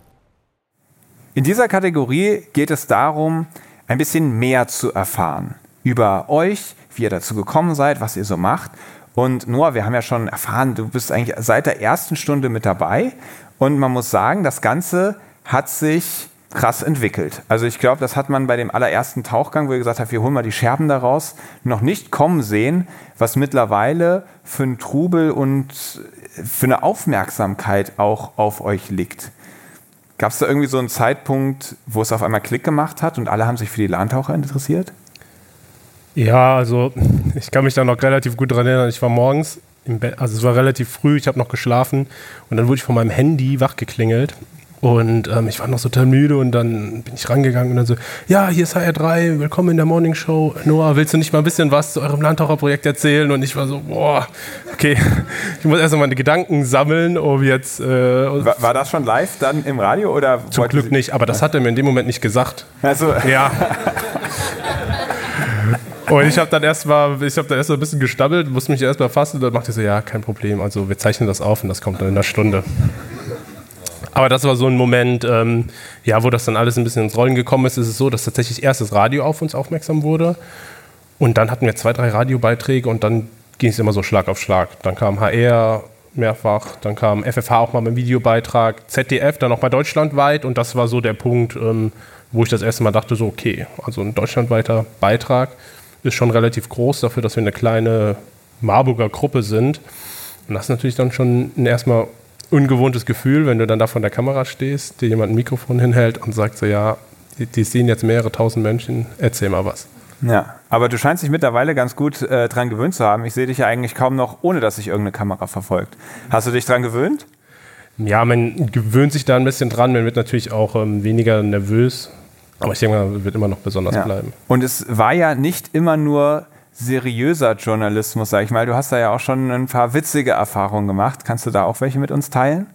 In dieser Kategorie geht es darum, ein bisschen mehr zu erfahren über euch, wie ihr dazu gekommen seid, was ihr so macht. Und Noah, wir haben ja schon erfahren, du bist eigentlich seit der ersten Stunde mit dabei. Und man muss sagen, das Ganze hat sich krass entwickelt. Also ich glaube, das hat man bei dem allerersten Tauchgang, wo ihr gesagt habt, wir holen mal die Scherben daraus, noch nicht kommen sehen, was mittlerweile für einen Trubel und für eine Aufmerksamkeit auch auf euch liegt. Gab es da irgendwie so einen Zeitpunkt, wo es auf einmal Klick gemacht hat und alle haben sich für die Lahntaucher interessiert? Ja, also ich kann mich da noch relativ gut dran erinnern. Ich war morgens im Bett, also es war relativ früh, ich habe noch geschlafen und dann wurde ich von meinem Handy wachgeklingelt und ähm, ich war noch total müde und dann bin ich rangegangen und dann so, ja, hier ist HR3, willkommen in der Morning Show. Noah, willst du nicht mal ein bisschen was zu eurem Landtaucherprojekt erzählen? Und ich war so, boah, okay, [LAUGHS] ich muss erst mal meine Gedanken sammeln, um jetzt... Äh, war, war, das schon live dann im Radio oder? Zum Glück Sie nicht, aber das hat er mir in dem Moment nicht gesagt. Also. Ja. [LAUGHS] Und ich habe dann erstmal, ich habe ein bisschen gestammelt, musste mich erstmal fassen und dann machte ich so, ja, kein Problem, also wir zeichnen das auf und das kommt dann in einer Stunde. Aber das war so ein Moment, ähm, ja, wo das dann alles ein bisschen ins Rollen gekommen ist. Ist es so, dass tatsächlich erst das Radio auf uns aufmerksam wurde. Und dann hatten wir zwei, drei Radiobeiträge und dann ging es immer so Schlag auf Schlag. Dann kam HR mehrfach, dann kam FFH auch mal mit einem Videobeitrag, ZDF dann auch mal deutschlandweit und das war so der Punkt, ähm, wo ich das erste Mal dachte, so okay, also ein deutschlandweiter Beitrag ist schon relativ groß dafür, dass wir eine kleine Marburger Gruppe sind. Und das ist natürlich dann schon ein erstmal ungewohntes Gefühl, wenn du dann da vor der Kamera stehst, dir jemand ein Mikrofon hinhält und sagt so, ja, die, die sehen jetzt mehrere tausend Menschen, erzähl mal was. Ja, aber du scheinst dich mittlerweile ganz gut äh, dran gewöhnt zu haben. Ich sehe dich ja eigentlich kaum noch, ohne dass sich irgendeine Kamera verfolgt. Hast du dich dran gewöhnt? Ja, man gewöhnt sich da ein bisschen dran. Man wird natürlich auch ähm, weniger nervös. Aber ich denke mal, wird immer noch besonders ja. bleiben. Und es war ja nicht immer nur seriöser Journalismus, sag ich mal. Du hast da ja auch schon ein paar witzige Erfahrungen gemacht. Kannst du da auch welche mit uns teilen?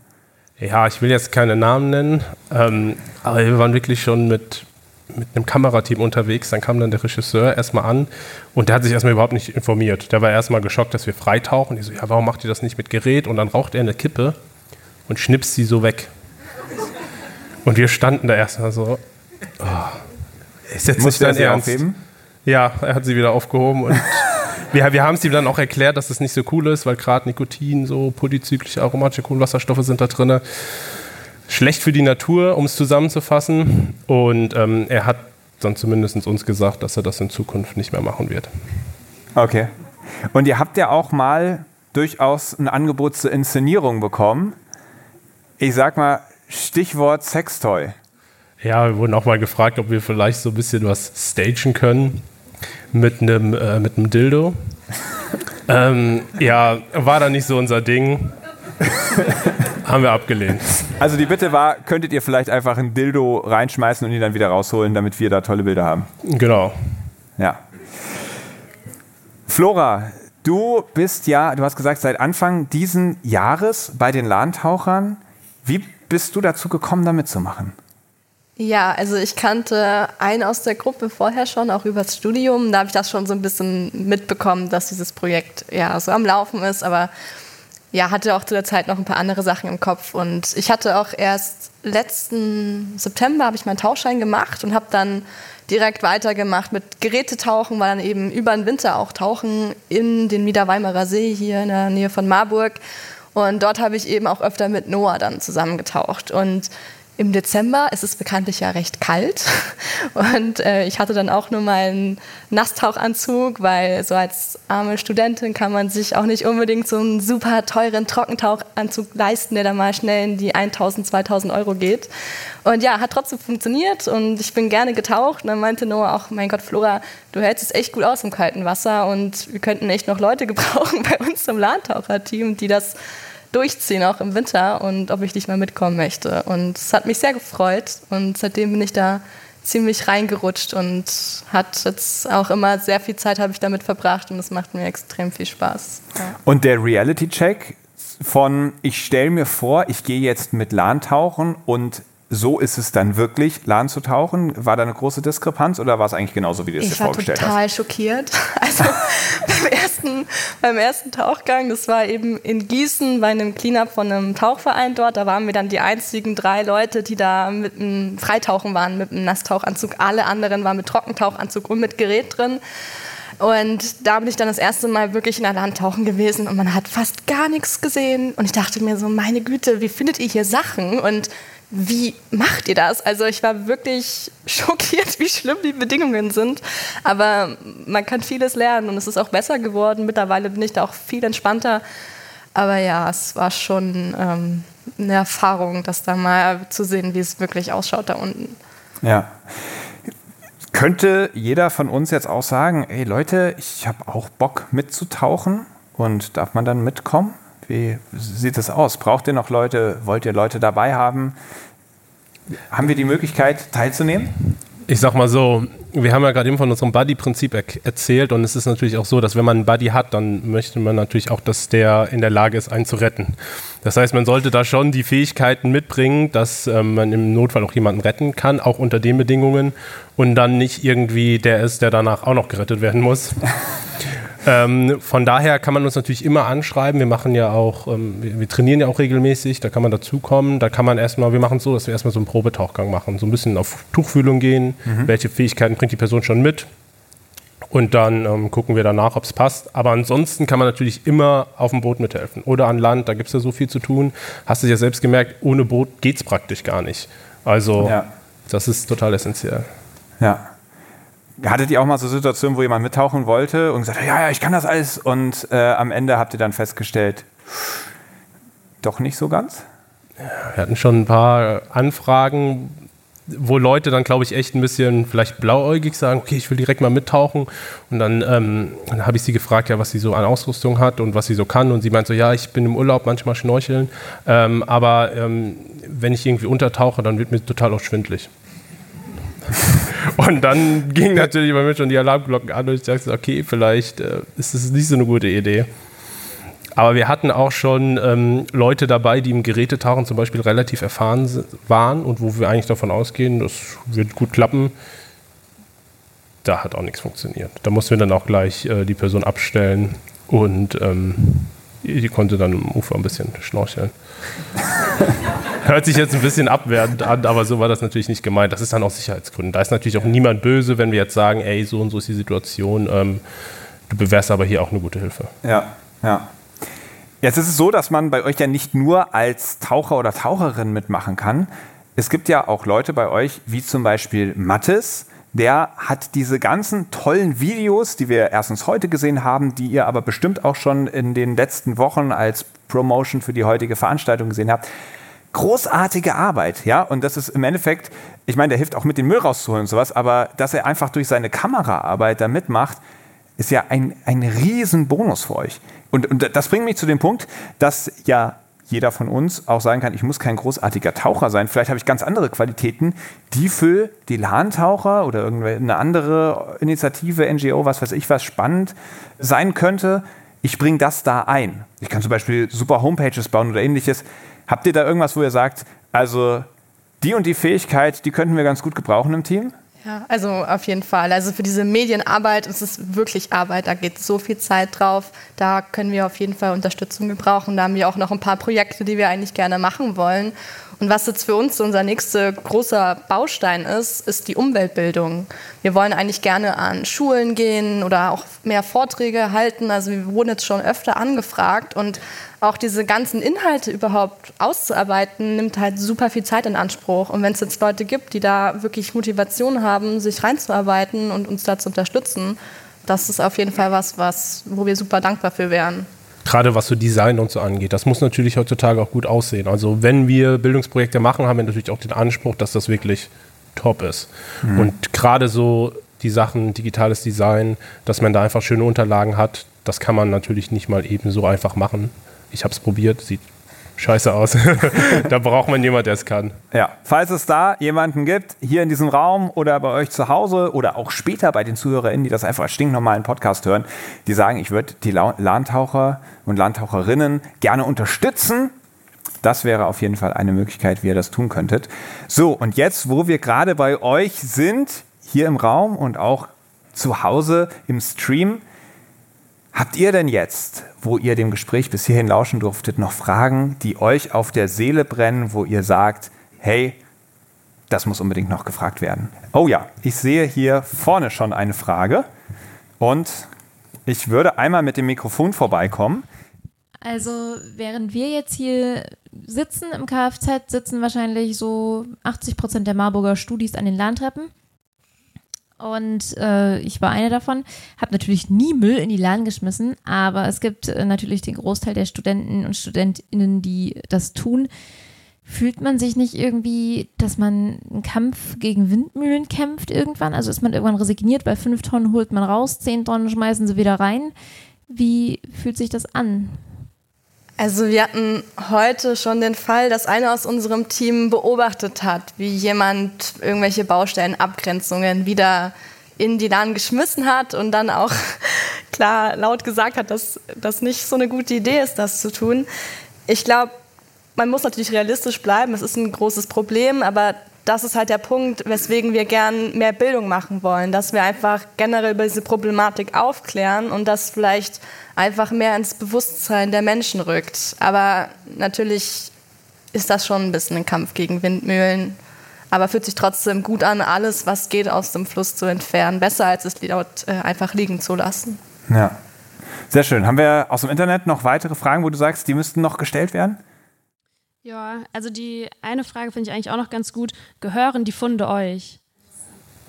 Ja, ich will jetzt keine Namen nennen, ähm, aber wir waren wirklich schon mit, mit einem Kamerateam unterwegs. Dann kam dann der Regisseur erstmal an und der hat sich erstmal überhaupt nicht informiert. Der war erstmal geschockt, dass wir freitauchen. Ich so, ja, warum macht ihr das nicht mit Gerät? Und dann raucht er eine Kippe und schnipst sie so weg. Und wir standen da erstmal so, oh, ist jetzt Muss nicht dein Ernst? Aufheben? Ja, er hat sie wieder aufgehoben und [LAUGHS] wir, wir haben es ihm dann auch erklärt, dass das nicht so cool ist, weil gerade Nikotin, so polyzyklische aromatische Kohlenwasserstoffe sind da drin. Schlecht für die Natur, um es zusammenzufassen. Und ähm, er hat dann zumindest uns gesagt, dass er das in Zukunft nicht mehr machen wird. Okay. Und ihr habt ja auch mal durchaus ein Angebot zur Inszenierung bekommen. ich sag mal, Stichwort Sextoy. Ja, wir wurden auch mal gefragt, ob wir vielleicht so ein bisschen was stagen können mit einem äh, mit einem Dildo. [LAUGHS] ähm, ja, war dann nicht so unser Ding. [LAUGHS] Haben wir abgelehnt. Also die Bitte war, könntet ihr vielleicht einfach ein Dildo reinschmeißen und ihn dann wieder rausholen, damit wir da tolle Bilder haben? Genau. Ja. Flora, du bist ja, du hast gesagt, seit Anfang diesen Jahres bei den Lahntauchern. Wie bist du dazu gekommen, da mitzumachen? Ja, also ich kannte einen aus der Gruppe vorher schon, auch übers Studium. Da habe ich das schon so ein bisschen mitbekommen, dass dieses Projekt ja so am Laufen ist. Aber ja, hatte auch zu der Zeit noch ein paar andere Sachen im Kopf. Und ich hatte auch erst letzten September habe ich meinen Tauchschein gemacht und habe dann direkt weitergemacht mit Gerätetauchen, war dann eben über den Winter auch tauchen in den Niederweimarer See hier in der Nähe von Marburg. Und dort habe ich eben auch öfter mit Noah dann zusammengetaucht. Und im Dezember ist es bekanntlich ja recht kalt [LAUGHS] und äh, ich hatte dann auch nur meinen Nasstauchanzug, weil so als arme Studentin kann man sich auch nicht unbedingt so einen super teuren Trockentauchanzug leisten, der dann mal schnell in die 1000, 2000 Euro geht. Und ja, hat trotzdem funktioniert und ich bin gerne getaucht. Und dann meinte Noah auch, mein Gott, Flora, du hältst es echt gut aus im kalten Wasser und wir könnten echt noch Leute [LAUGHS] gebrauchen bei uns im Lahntaucherteam, die das durchziehen, auch im Winter, und ob ich nicht mal mitkommen möchte. Und es hat mich sehr gefreut und seitdem bin ich da ziemlich reingerutscht und hat jetzt auch immer sehr viel Zeit habe ich damit verbracht und es macht mir extrem viel Spaß. Ja. Und der Reality-Check von ich stelle mir vor, ich gehe jetzt mit LAN tauchen und so ist es dann wirklich, LAN zu tauchen? War da eine große Diskrepanz oder war es eigentlich genauso, wie du es dir vorgestellt hast? Ich war total schockiert. [LAUGHS] Also beim, ersten, beim ersten Tauchgang, das war eben in Gießen bei einem Cleanup von einem Tauchverein dort. Da waren wir dann die einzigen drei Leute, die da mit einem Freitauchen waren, mit einem Nasstauchanzug. Alle anderen waren mit Trockentauchanzug und mit Gerät drin. Und da bin ich dann das erste Mal wirklich in der Landtauchen gewesen und man hat fast gar nichts gesehen. Und ich dachte mir so, meine Güte, wie findet ihr hier Sachen? Und wie macht ihr das? Also ich war wirklich [LAUGHS] schockiert, wie schlimm die Bedingungen sind. Aber man kann vieles lernen und es ist auch besser geworden. Mittlerweile bin ich da auch viel entspannter. Aber ja, es war schon ähm, eine Erfahrung, das da mal zu sehen, wie es wirklich ausschaut da unten. Ja. Könnte jeder von uns jetzt auch sagen, ey Leute, ich habe auch Bock mitzutauchen und darf man dann mitkommen? Wie sieht es aus? Braucht ihr noch Leute? Wollt ihr Leute dabei haben? Haben wir die Möglichkeit, teilzunehmen? Ich sag mal so, wir haben ja gerade eben von unserem Buddy-Prinzip er erzählt und es ist natürlich auch so, dass wenn man einen Buddy hat, dann möchte man natürlich auch, dass der in der Lage ist, einen zu retten. Das heißt, man sollte da schon die Fähigkeiten mitbringen, dass ähm, man im Notfall auch jemanden retten kann, auch unter den Bedingungen und dann nicht irgendwie der ist, der danach auch noch gerettet werden muss. [LAUGHS] Ähm, von daher kann man uns natürlich immer anschreiben. Wir machen ja auch, ähm, wir, wir, trainieren ja auch regelmäßig, da kann man dazukommen. Da kann man erstmal, wir machen es so, dass wir erstmal so einen Probetauchgang machen, so ein bisschen auf Tuchfühlung gehen, mhm. welche Fähigkeiten bringt die Person schon mit. Und dann ähm, gucken wir danach, ob es passt. Aber ansonsten kann man natürlich immer auf dem Boot mithelfen. Oder an Land, da gibt es ja so viel zu tun. Hast du ja selbst gemerkt, ohne Boot geht es praktisch gar nicht. Also ja. das ist total essentiell. Ja. Hattet ihr auch mal so Situationen, wo jemand mittauchen wollte und gesagt hat, ja, ja, ich kann das alles und äh, am Ende habt ihr dann festgestellt, doch nicht so ganz? wir hatten schon ein paar Anfragen, wo Leute dann, glaube ich, echt ein bisschen vielleicht blauäugig sagen, okay, ich will direkt mal mittauchen. Und dann, ähm, dann habe ich sie gefragt, ja, was sie so an Ausrüstung hat und was sie so kann. Und sie meint so, ja, ich bin im Urlaub, manchmal schnorcheln. Ähm, aber ähm, wenn ich irgendwie untertauche, dann wird mir total auch schwindlig. [LAUGHS] Und dann ging natürlich bei mir schon die Alarmglocken an und ich dachte, okay, vielleicht äh, ist das nicht so eine gute Idee. Aber wir hatten auch schon ähm, Leute dabei, die im Gerätetauchen zum Beispiel relativ erfahren waren und wo wir eigentlich davon ausgehen, das wird gut klappen. Da hat auch nichts funktioniert. Da mussten wir dann auch gleich äh, die Person abstellen und ähm, die konnte dann im Ufer ein bisschen schnorcheln. [LAUGHS] Hört sich jetzt ein bisschen abwertend an, aber so war das natürlich nicht gemeint. Das ist dann aus Sicherheitsgründen. Da ist natürlich auch niemand böse, wenn wir jetzt sagen, ey, so und so ist die Situation. Ähm, du bewährst aber hier auch eine gute Hilfe. Ja, ja. Jetzt ist es so, dass man bei euch ja nicht nur als Taucher oder Taucherin mitmachen kann. Es gibt ja auch Leute bei euch, wie zum Beispiel Mattes, der hat diese ganzen tollen Videos, die wir erstens heute gesehen haben, die ihr aber bestimmt auch schon in den letzten Wochen als Promotion für die heutige Veranstaltung gesehen habt, großartige Arbeit, ja. Und das ist im Endeffekt, ich meine, der hilft auch mit den Müll rauszuholen und sowas, aber dass er einfach durch seine Kameraarbeit da mitmacht, ist ja ein, ein Riesenbonus für euch. Und, und das bringt mich zu dem Punkt, dass ja jeder von uns auch sagen kann, ich muss kein großartiger Taucher sein. Vielleicht habe ich ganz andere Qualitäten, die für die Lahntaucher oder irgendeine andere Initiative, NGO, was weiß ich was, spannend sein könnte. Ich bringe das da ein. Ich kann zum Beispiel super Homepages bauen oder ähnliches. Habt ihr da irgendwas, wo ihr sagt, also die und die Fähigkeit, die könnten wir ganz gut gebrauchen im Team? Ja, also auf jeden Fall. Also für diese Medienarbeit ist es wirklich Arbeit. Da geht so viel Zeit drauf. Da können wir auf jeden Fall Unterstützung gebrauchen. Da haben wir auch noch ein paar Projekte, die wir eigentlich gerne machen wollen. Und was jetzt für uns unser nächster großer Baustein ist, ist die Umweltbildung. Wir wollen eigentlich gerne an Schulen gehen oder auch mehr Vorträge halten. Also wir wurden jetzt schon öfter angefragt und auch diese ganzen Inhalte überhaupt auszuarbeiten, nimmt halt super viel Zeit in Anspruch. Und wenn es jetzt Leute gibt, die da wirklich Motivation haben, sich reinzuarbeiten und uns da zu unterstützen, das ist auf jeden Fall was, was wo wir super dankbar für wären gerade was so Design und so angeht. Das muss natürlich heutzutage auch gut aussehen. Also wenn wir Bildungsprojekte machen, haben wir natürlich auch den Anspruch, dass das wirklich top ist. Mhm. Und gerade so die Sachen digitales Design, dass man da einfach schöne Unterlagen hat, das kann man natürlich nicht mal eben so einfach machen. Ich habe es probiert, sieht scheiße aus. [LAUGHS] da braucht man jemanden, der es kann. Ja, falls es da jemanden gibt, hier in diesem Raum oder bei euch zu Hause oder auch später bei den ZuhörerInnen, die das einfach als stinknormalen Podcast hören, die sagen, ich würde die Lahntaucher und Landtaucherinnen gerne unterstützen. Das wäre auf jeden Fall eine Möglichkeit, wie ihr das tun könntet. So, und jetzt, wo wir gerade bei euch sind, hier im Raum und auch zu Hause im Stream, Habt ihr denn jetzt, wo ihr dem Gespräch bis hierhin lauschen durftet, noch Fragen, die euch auf der Seele brennen, wo ihr sagt, hey, das muss unbedingt noch gefragt werden? Oh ja, ich sehe hier vorne schon eine Frage und ich würde einmal mit dem Mikrofon vorbeikommen. Also während wir jetzt hier sitzen im Kfz, sitzen wahrscheinlich so 80 Prozent der Marburger Studis an den Lahntreppen. Und äh, ich war eine davon, habe natürlich nie Müll in die Laden geschmissen, aber es gibt äh, natürlich den Großteil der Studenten und Studentinnen, die das tun. Fühlt man sich nicht irgendwie, dass man einen Kampf gegen Windmühlen kämpft irgendwann? Also ist man irgendwann resigniert, bei fünf Tonnen holt man raus, zehn Tonnen schmeißen sie wieder rein. Wie fühlt sich das an? Also wir hatten heute schon den Fall, dass einer aus unserem Team beobachtet hat, wie jemand irgendwelche Baustellenabgrenzungen wieder in die Laden geschmissen hat und dann auch [LAUGHS] klar laut gesagt hat, dass das nicht so eine gute Idee ist, das zu tun. Ich glaube, man muss natürlich realistisch bleiben. Es ist ein großes Problem, aber das ist halt der Punkt, weswegen wir gern mehr Bildung machen wollen, dass wir einfach generell über diese Problematik aufklären und das vielleicht einfach mehr ins Bewusstsein der Menschen rückt. Aber natürlich ist das schon ein bisschen ein Kampf gegen Windmühlen. Aber fühlt sich trotzdem gut an, alles, was geht, aus dem Fluss zu entfernen. Besser, als es dort äh, einfach liegen zu lassen. Ja, sehr schön. Haben wir aus dem Internet noch weitere Fragen, wo du sagst, die müssten noch gestellt werden? Ja, also die eine Frage finde ich eigentlich auch noch ganz gut. Gehören die Funde euch?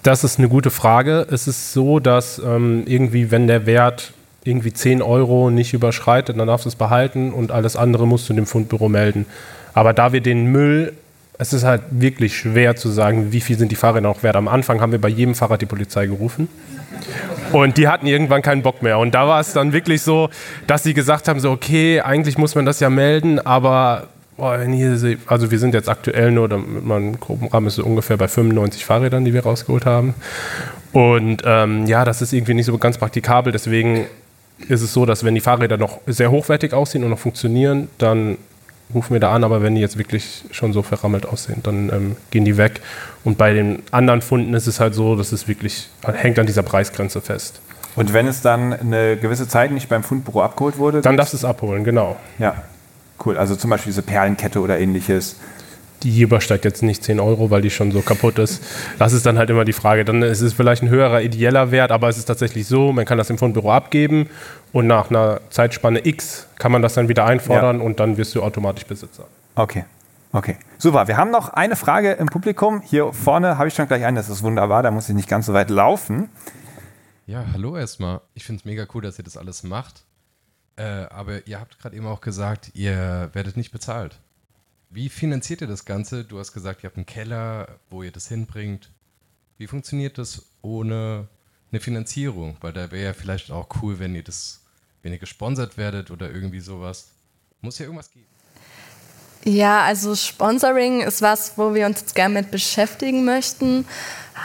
Das ist eine gute Frage. Es ist so, dass ähm, irgendwie, wenn der Wert irgendwie 10 Euro nicht überschreitet, dann darfst du es behalten und alles andere musst du dem Fundbüro melden. Aber da wir den Müll, es ist halt wirklich schwer zu sagen, wie viel sind die Fahrräder noch wert. Am Anfang haben wir bei jedem Fahrrad die Polizei gerufen. Und die hatten irgendwann keinen Bock mehr. Und da war es dann wirklich so, dass sie gesagt haben, so, okay, eigentlich muss man das ja melden, aber Boah, hier, also wir sind jetzt aktuell nur, damit man einen groben Rahmen ist, so ungefähr bei 95 Fahrrädern, die wir rausgeholt haben. Und ähm, ja, das ist irgendwie nicht so ganz praktikabel. Deswegen ist es so, dass wenn die Fahrräder noch sehr hochwertig aussehen und noch funktionieren, dann rufen wir da an. Aber wenn die jetzt wirklich schon so verrammelt aussehen, dann ähm, gehen die weg. Und bei den anderen Funden ist es halt so, dass es wirklich hängt an dieser Preisgrenze fest. Und wenn es dann eine gewisse Zeit nicht beim Fundbüro abgeholt wurde? Dann darfst du es abholen, genau. Ja, Cool, also zum Beispiel diese Perlenkette oder ähnliches. Die hier übersteigt jetzt nicht 10 Euro, weil die schon so kaputt ist. Das ist dann halt immer die Frage. Dann ist es vielleicht ein höherer ideeller Wert, aber es ist tatsächlich so, man kann das im Fundbüro abgeben und nach einer Zeitspanne X kann man das dann wieder einfordern ja. und dann wirst du automatisch Besitzer. Okay. Okay, super. Wir haben noch eine Frage im Publikum. Hier vorne habe ich schon gleich eine, das ist wunderbar, da muss ich nicht ganz so weit laufen. Ja, hallo erstmal. Ich finde es mega cool, dass ihr das alles macht. Äh, aber ihr habt gerade eben auch gesagt, ihr werdet nicht bezahlt. Wie finanziert ihr das Ganze? Du hast gesagt, ihr habt einen Keller, wo ihr das hinbringt. Wie funktioniert das ohne eine Finanzierung? Weil da wäre ja vielleicht auch cool, wenn ihr das, wenn ihr gesponsert werdet oder irgendwie sowas. Muss ja irgendwas geben. Ja, also Sponsoring ist was, wo wir uns jetzt gerne mit beschäftigen möchten.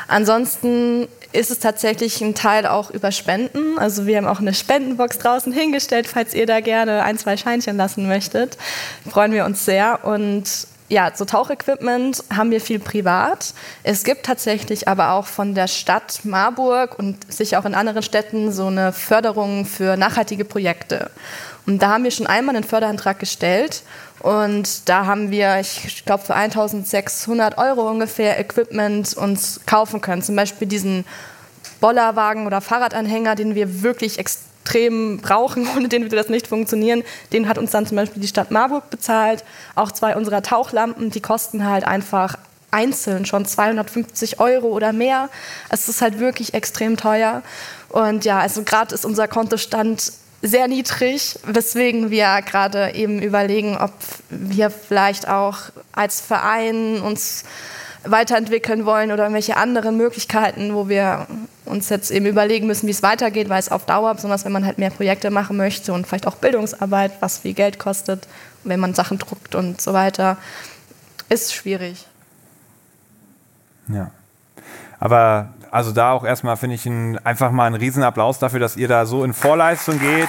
Ansonsten ist es tatsächlich ein Teil auch über Spenden. Also wir haben auch eine Spendenbox draußen hingestellt, falls ihr da gerne ein, zwei Scheinchen lassen möchtet. Freuen wir uns sehr. Und ja, so Tauchequipment haben wir viel privat. Es gibt tatsächlich aber auch von der Stadt Marburg und sicher auch in anderen Städten so eine Förderung für nachhaltige Projekte. Und da haben wir schon einmal einen Förderantrag gestellt und da haben wir, ich glaube, für 1600 Euro ungefähr Equipment uns kaufen können. Zum Beispiel diesen Bollerwagen oder Fahrradanhänger, den wir wirklich extrem brauchen, [LAUGHS] ohne den würde das nicht funktionieren. Den hat uns dann zum Beispiel die Stadt Marburg bezahlt. Auch zwei unserer Tauchlampen, die kosten halt einfach einzeln schon 250 Euro oder mehr. Es ist halt wirklich extrem teuer. Und ja, also gerade ist unser Kontostand sehr niedrig, weswegen wir gerade eben überlegen, ob wir vielleicht auch als Verein uns weiterentwickeln wollen oder welche anderen Möglichkeiten, wo wir uns jetzt eben überlegen müssen, wie es weitergeht, weil es auf Dauer, besonders wenn man halt mehr Projekte machen möchte und vielleicht auch Bildungsarbeit, was viel Geld kostet, wenn man Sachen druckt und so weiter, ist schwierig. Ja. Aber also da auch erstmal finde ich ein, einfach mal einen Riesenapplaus dafür, dass ihr da so in Vorleistung geht.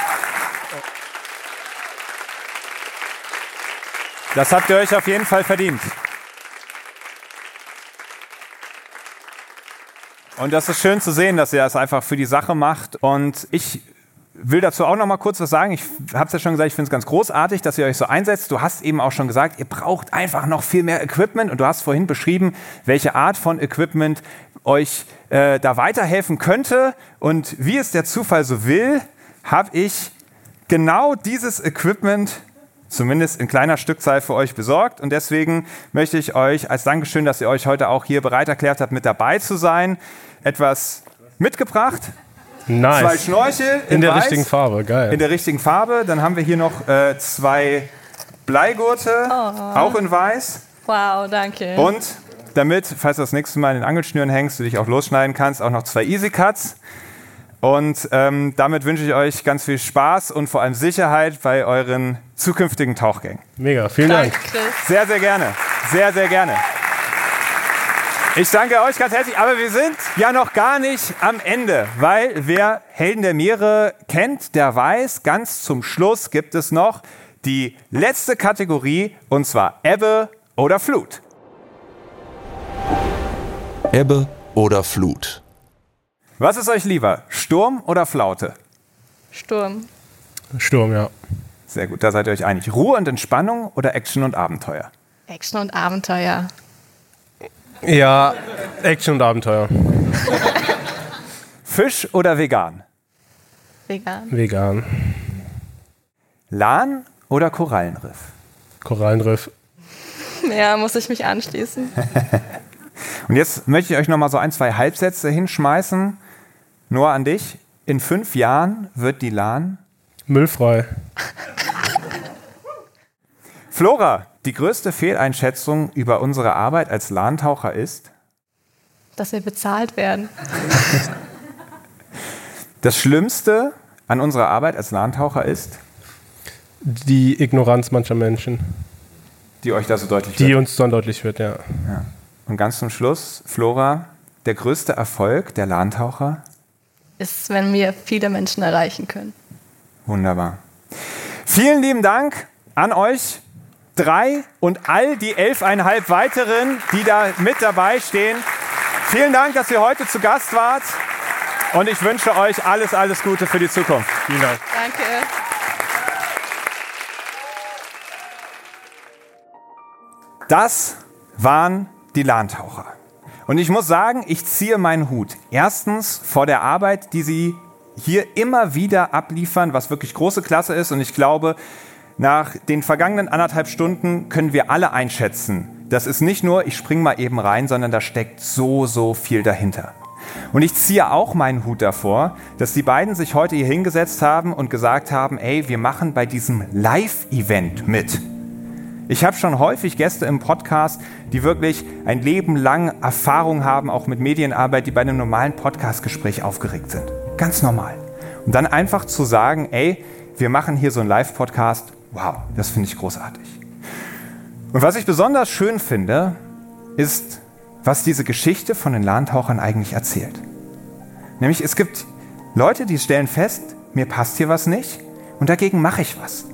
Das habt ihr euch auf jeden Fall verdient. Und das ist schön zu sehen, dass ihr das einfach für die Sache macht. Und ich will dazu auch noch mal kurz was sagen. Ich habe es ja schon gesagt, ich finde es ganz großartig, dass ihr euch so einsetzt. Du hast eben auch schon gesagt, ihr braucht einfach noch viel mehr Equipment. Und du hast vorhin beschrieben, welche Art von Equipment euch äh, da weiterhelfen könnte. Und wie es der Zufall so will, habe ich genau dieses Equipment zumindest in kleiner Stückzahl für euch besorgt. Und deswegen möchte ich euch als Dankeschön, dass ihr euch heute auch hier bereit erklärt habt, mit dabei zu sein, etwas mitgebracht. Nice. Zwei Schnorchel in, in der weiß, richtigen Farbe, geil. In der richtigen Farbe. Dann haben wir hier noch äh, zwei Bleigurte, auch in weiß. Wow, danke. Und damit, falls du das nächste Mal in den Angelschnüren hängst, du dich auch losschneiden kannst, auch noch zwei Easy Cuts. Und ähm, damit wünsche ich euch ganz viel Spaß und vor allem Sicherheit bei euren zukünftigen Tauchgängen. Mega, vielen Dank. Chris. Sehr, sehr gerne. Sehr, sehr gerne. Ich danke euch ganz herzlich, aber wir sind ja noch gar nicht am Ende, weil wer Helden der Meere kennt, der weiß, ganz zum Schluss gibt es noch die letzte Kategorie und zwar Ebbe oder Flut. Ebbe oder Flut. Was ist euch lieber, Sturm oder Flaute? Sturm. Sturm, ja. Sehr gut, da seid ihr euch einig. Ruhe und Entspannung oder Action und Abenteuer? Action und Abenteuer. Ja, Action und Abenteuer. [LAUGHS] Fisch oder vegan? Vegan. Vegan. Lahn oder Korallenriff? Korallenriff. Ja, muss ich mich anschließen. [LAUGHS] Und jetzt möchte ich euch noch mal so ein, zwei Halbsätze hinschmeißen. Nur an dich. In fünf Jahren wird die Lahn. Müllfrei. Flora, die größte Fehleinschätzung über unsere Arbeit als Lahntaucher ist? Dass wir bezahlt werden. Das Schlimmste an unserer Arbeit als Lahntaucher ist, Die Ignoranz mancher Menschen, die euch da so deutlich die wird. uns dann deutlich wird, ja. Und ganz zum Schluss, Flora, der größte Erfolg der Lahntaucher? Ist, wenn wir viele Menschen erreichen können. Wunderbar. Vielen lieben Dank an euch drei und all die elfeinhalb weiteren, die da mit dabei stehen. Vielen Dank, dass ihr heute zu Gast wart. Und ich wünsche euch alles, alles Gute für die Zukunft. Vielen Dank. Danke. Das waren die Lahntaucher. Und ich muss sagen, ich ziehe meinen Hut. Erstens vor der Arbeit, die sie hier immer wieder abliefern, was wirklich große Klasse ist. Und ich glaube, nach den vergangenen anderthalb Stunden können wir alle einschätzen, das ist nicht nur, ich spring mal eben rein, sondern da steckt so, so viel dahinter. Und ich ziehe auch meinen Hut davor, dass die beiden sich heute hier hingesetzt haben und gesagt haben, ey, wir machen bei diesem Live-Event mit. Ich habe schon häufig Gäste im Podcast, die wirklich ein Leben lang Erfahrung haben, auch mit Medienarbeit, die bei einem normalen Podcastgespräch aufgeregt sind. Ganz normal. Und dann einfach zu sagen, ey, wir machen hier so einen Live-Podcast, wow, das finde ich großartig. Und was ich besonders schön finde, ist, was diese Geschichte von den Lahntauchern eigentlich erzählt. Nämlich es gibt Leute, die stellen fest, mir passt hier was nicht und dagegen mache ich was.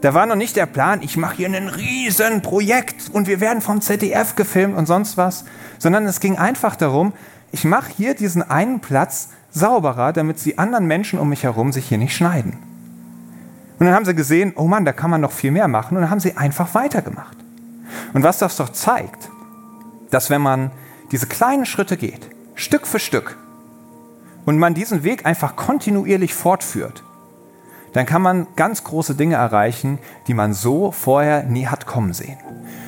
Da war noch nicht der Plan, ich mache hier ein riesen Projekt und wir werden vom ZDF gefilmt und sonst was, sondern es ging einfach darum, ich mache hier diesen einen Platz sauberer, damit die anderen Menschen um mich herum sich hier nicht schneiden. Und dann haben sie gesehen, oh Mann, da kann man noch viel mehr machen und dann haben sie einfach weitergemacht. Und was das doch zeigt, dass wenn man diese kleinen Schritte geht, Stück für Stück, und man diesen Weg einfach kontinuierlich fortführt, dann kann man ganz große Dinge erreichen, die man so vorher nie hat kommen sehen.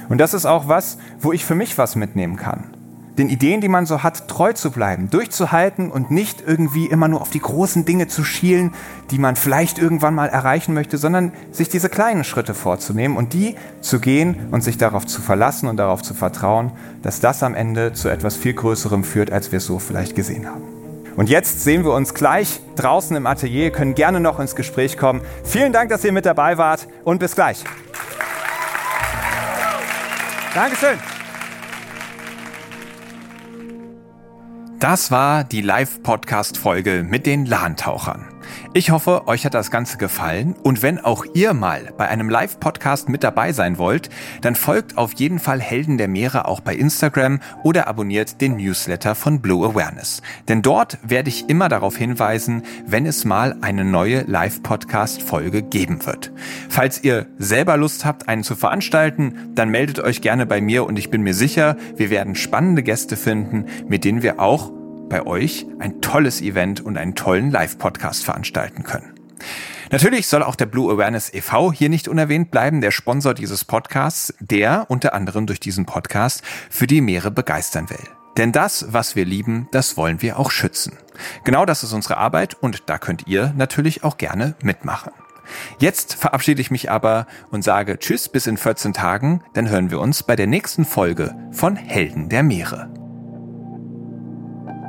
Und das ist auch was, wo ich für mich was mitnehmen kann. Den Ideen, die man so hat, treu zu bleiben, durchzuhalten und nicht irgendwie immer nur auf die großen Dinge zu schielen, die man vielleicht irgendwann mal erreichen möchte, sondern sich diese kleinen Schritte vorzunehmen und die zu gehen und sich darauf zu verlassen und darauf zu vertrauen, dass das am Ende zu etwas viel Größerem führt, als wir es so vielleicht gesehen haben. Und jetzt sehen wir uns gleich draußen im Atelier, können gerne noch ins Gespräch kommen. Vielen Dank, dass ihr mit dabei wart und bis gleich. Dankeschön. Das war die Live-Podcast-Folge mit den Lahntauchern. Ich hoffe, euch hat das Ganze gefallen und wenn auch ihr mal bei einem Live-Podcast mit dabei sein wollt, dann folgt auf jeden Fall Helden der Meere auch bei Instagram oder abonniert den Newsletter von Blue Awareness. Denn dort werde ich immer darauf hinweisen, wenn es mal eine neue Live-Podcast-Folge geben wird. Falls ihr selber Lust habt, einen zu veranstalten, dann meldet euch gerne bei mir und ich bin mir sicher, wir werden spannende Gäste finden, mit denen wir auch bei euch ein tolles Event und einen tollen Live-Podcast veranstalten können. Natürlich soll auch der Blue Awareness e.V. hier nicht unerwähnt bleiben, der Sponsor dieses Podcasts, der unter anderem durch diesen Podcast für die Meere begeistern will. Denn das, was wir lieben, das wollen wir auch schützen. Genau das ist unsere Arbeit und da könnt ihr natürlich auch gerne mitmachen. Jetzt verabschiede ich mich aber und sage Tschüss bis in 14 Tagen, dann hören wir uns bei der nächsten Folge von Helden der Meere.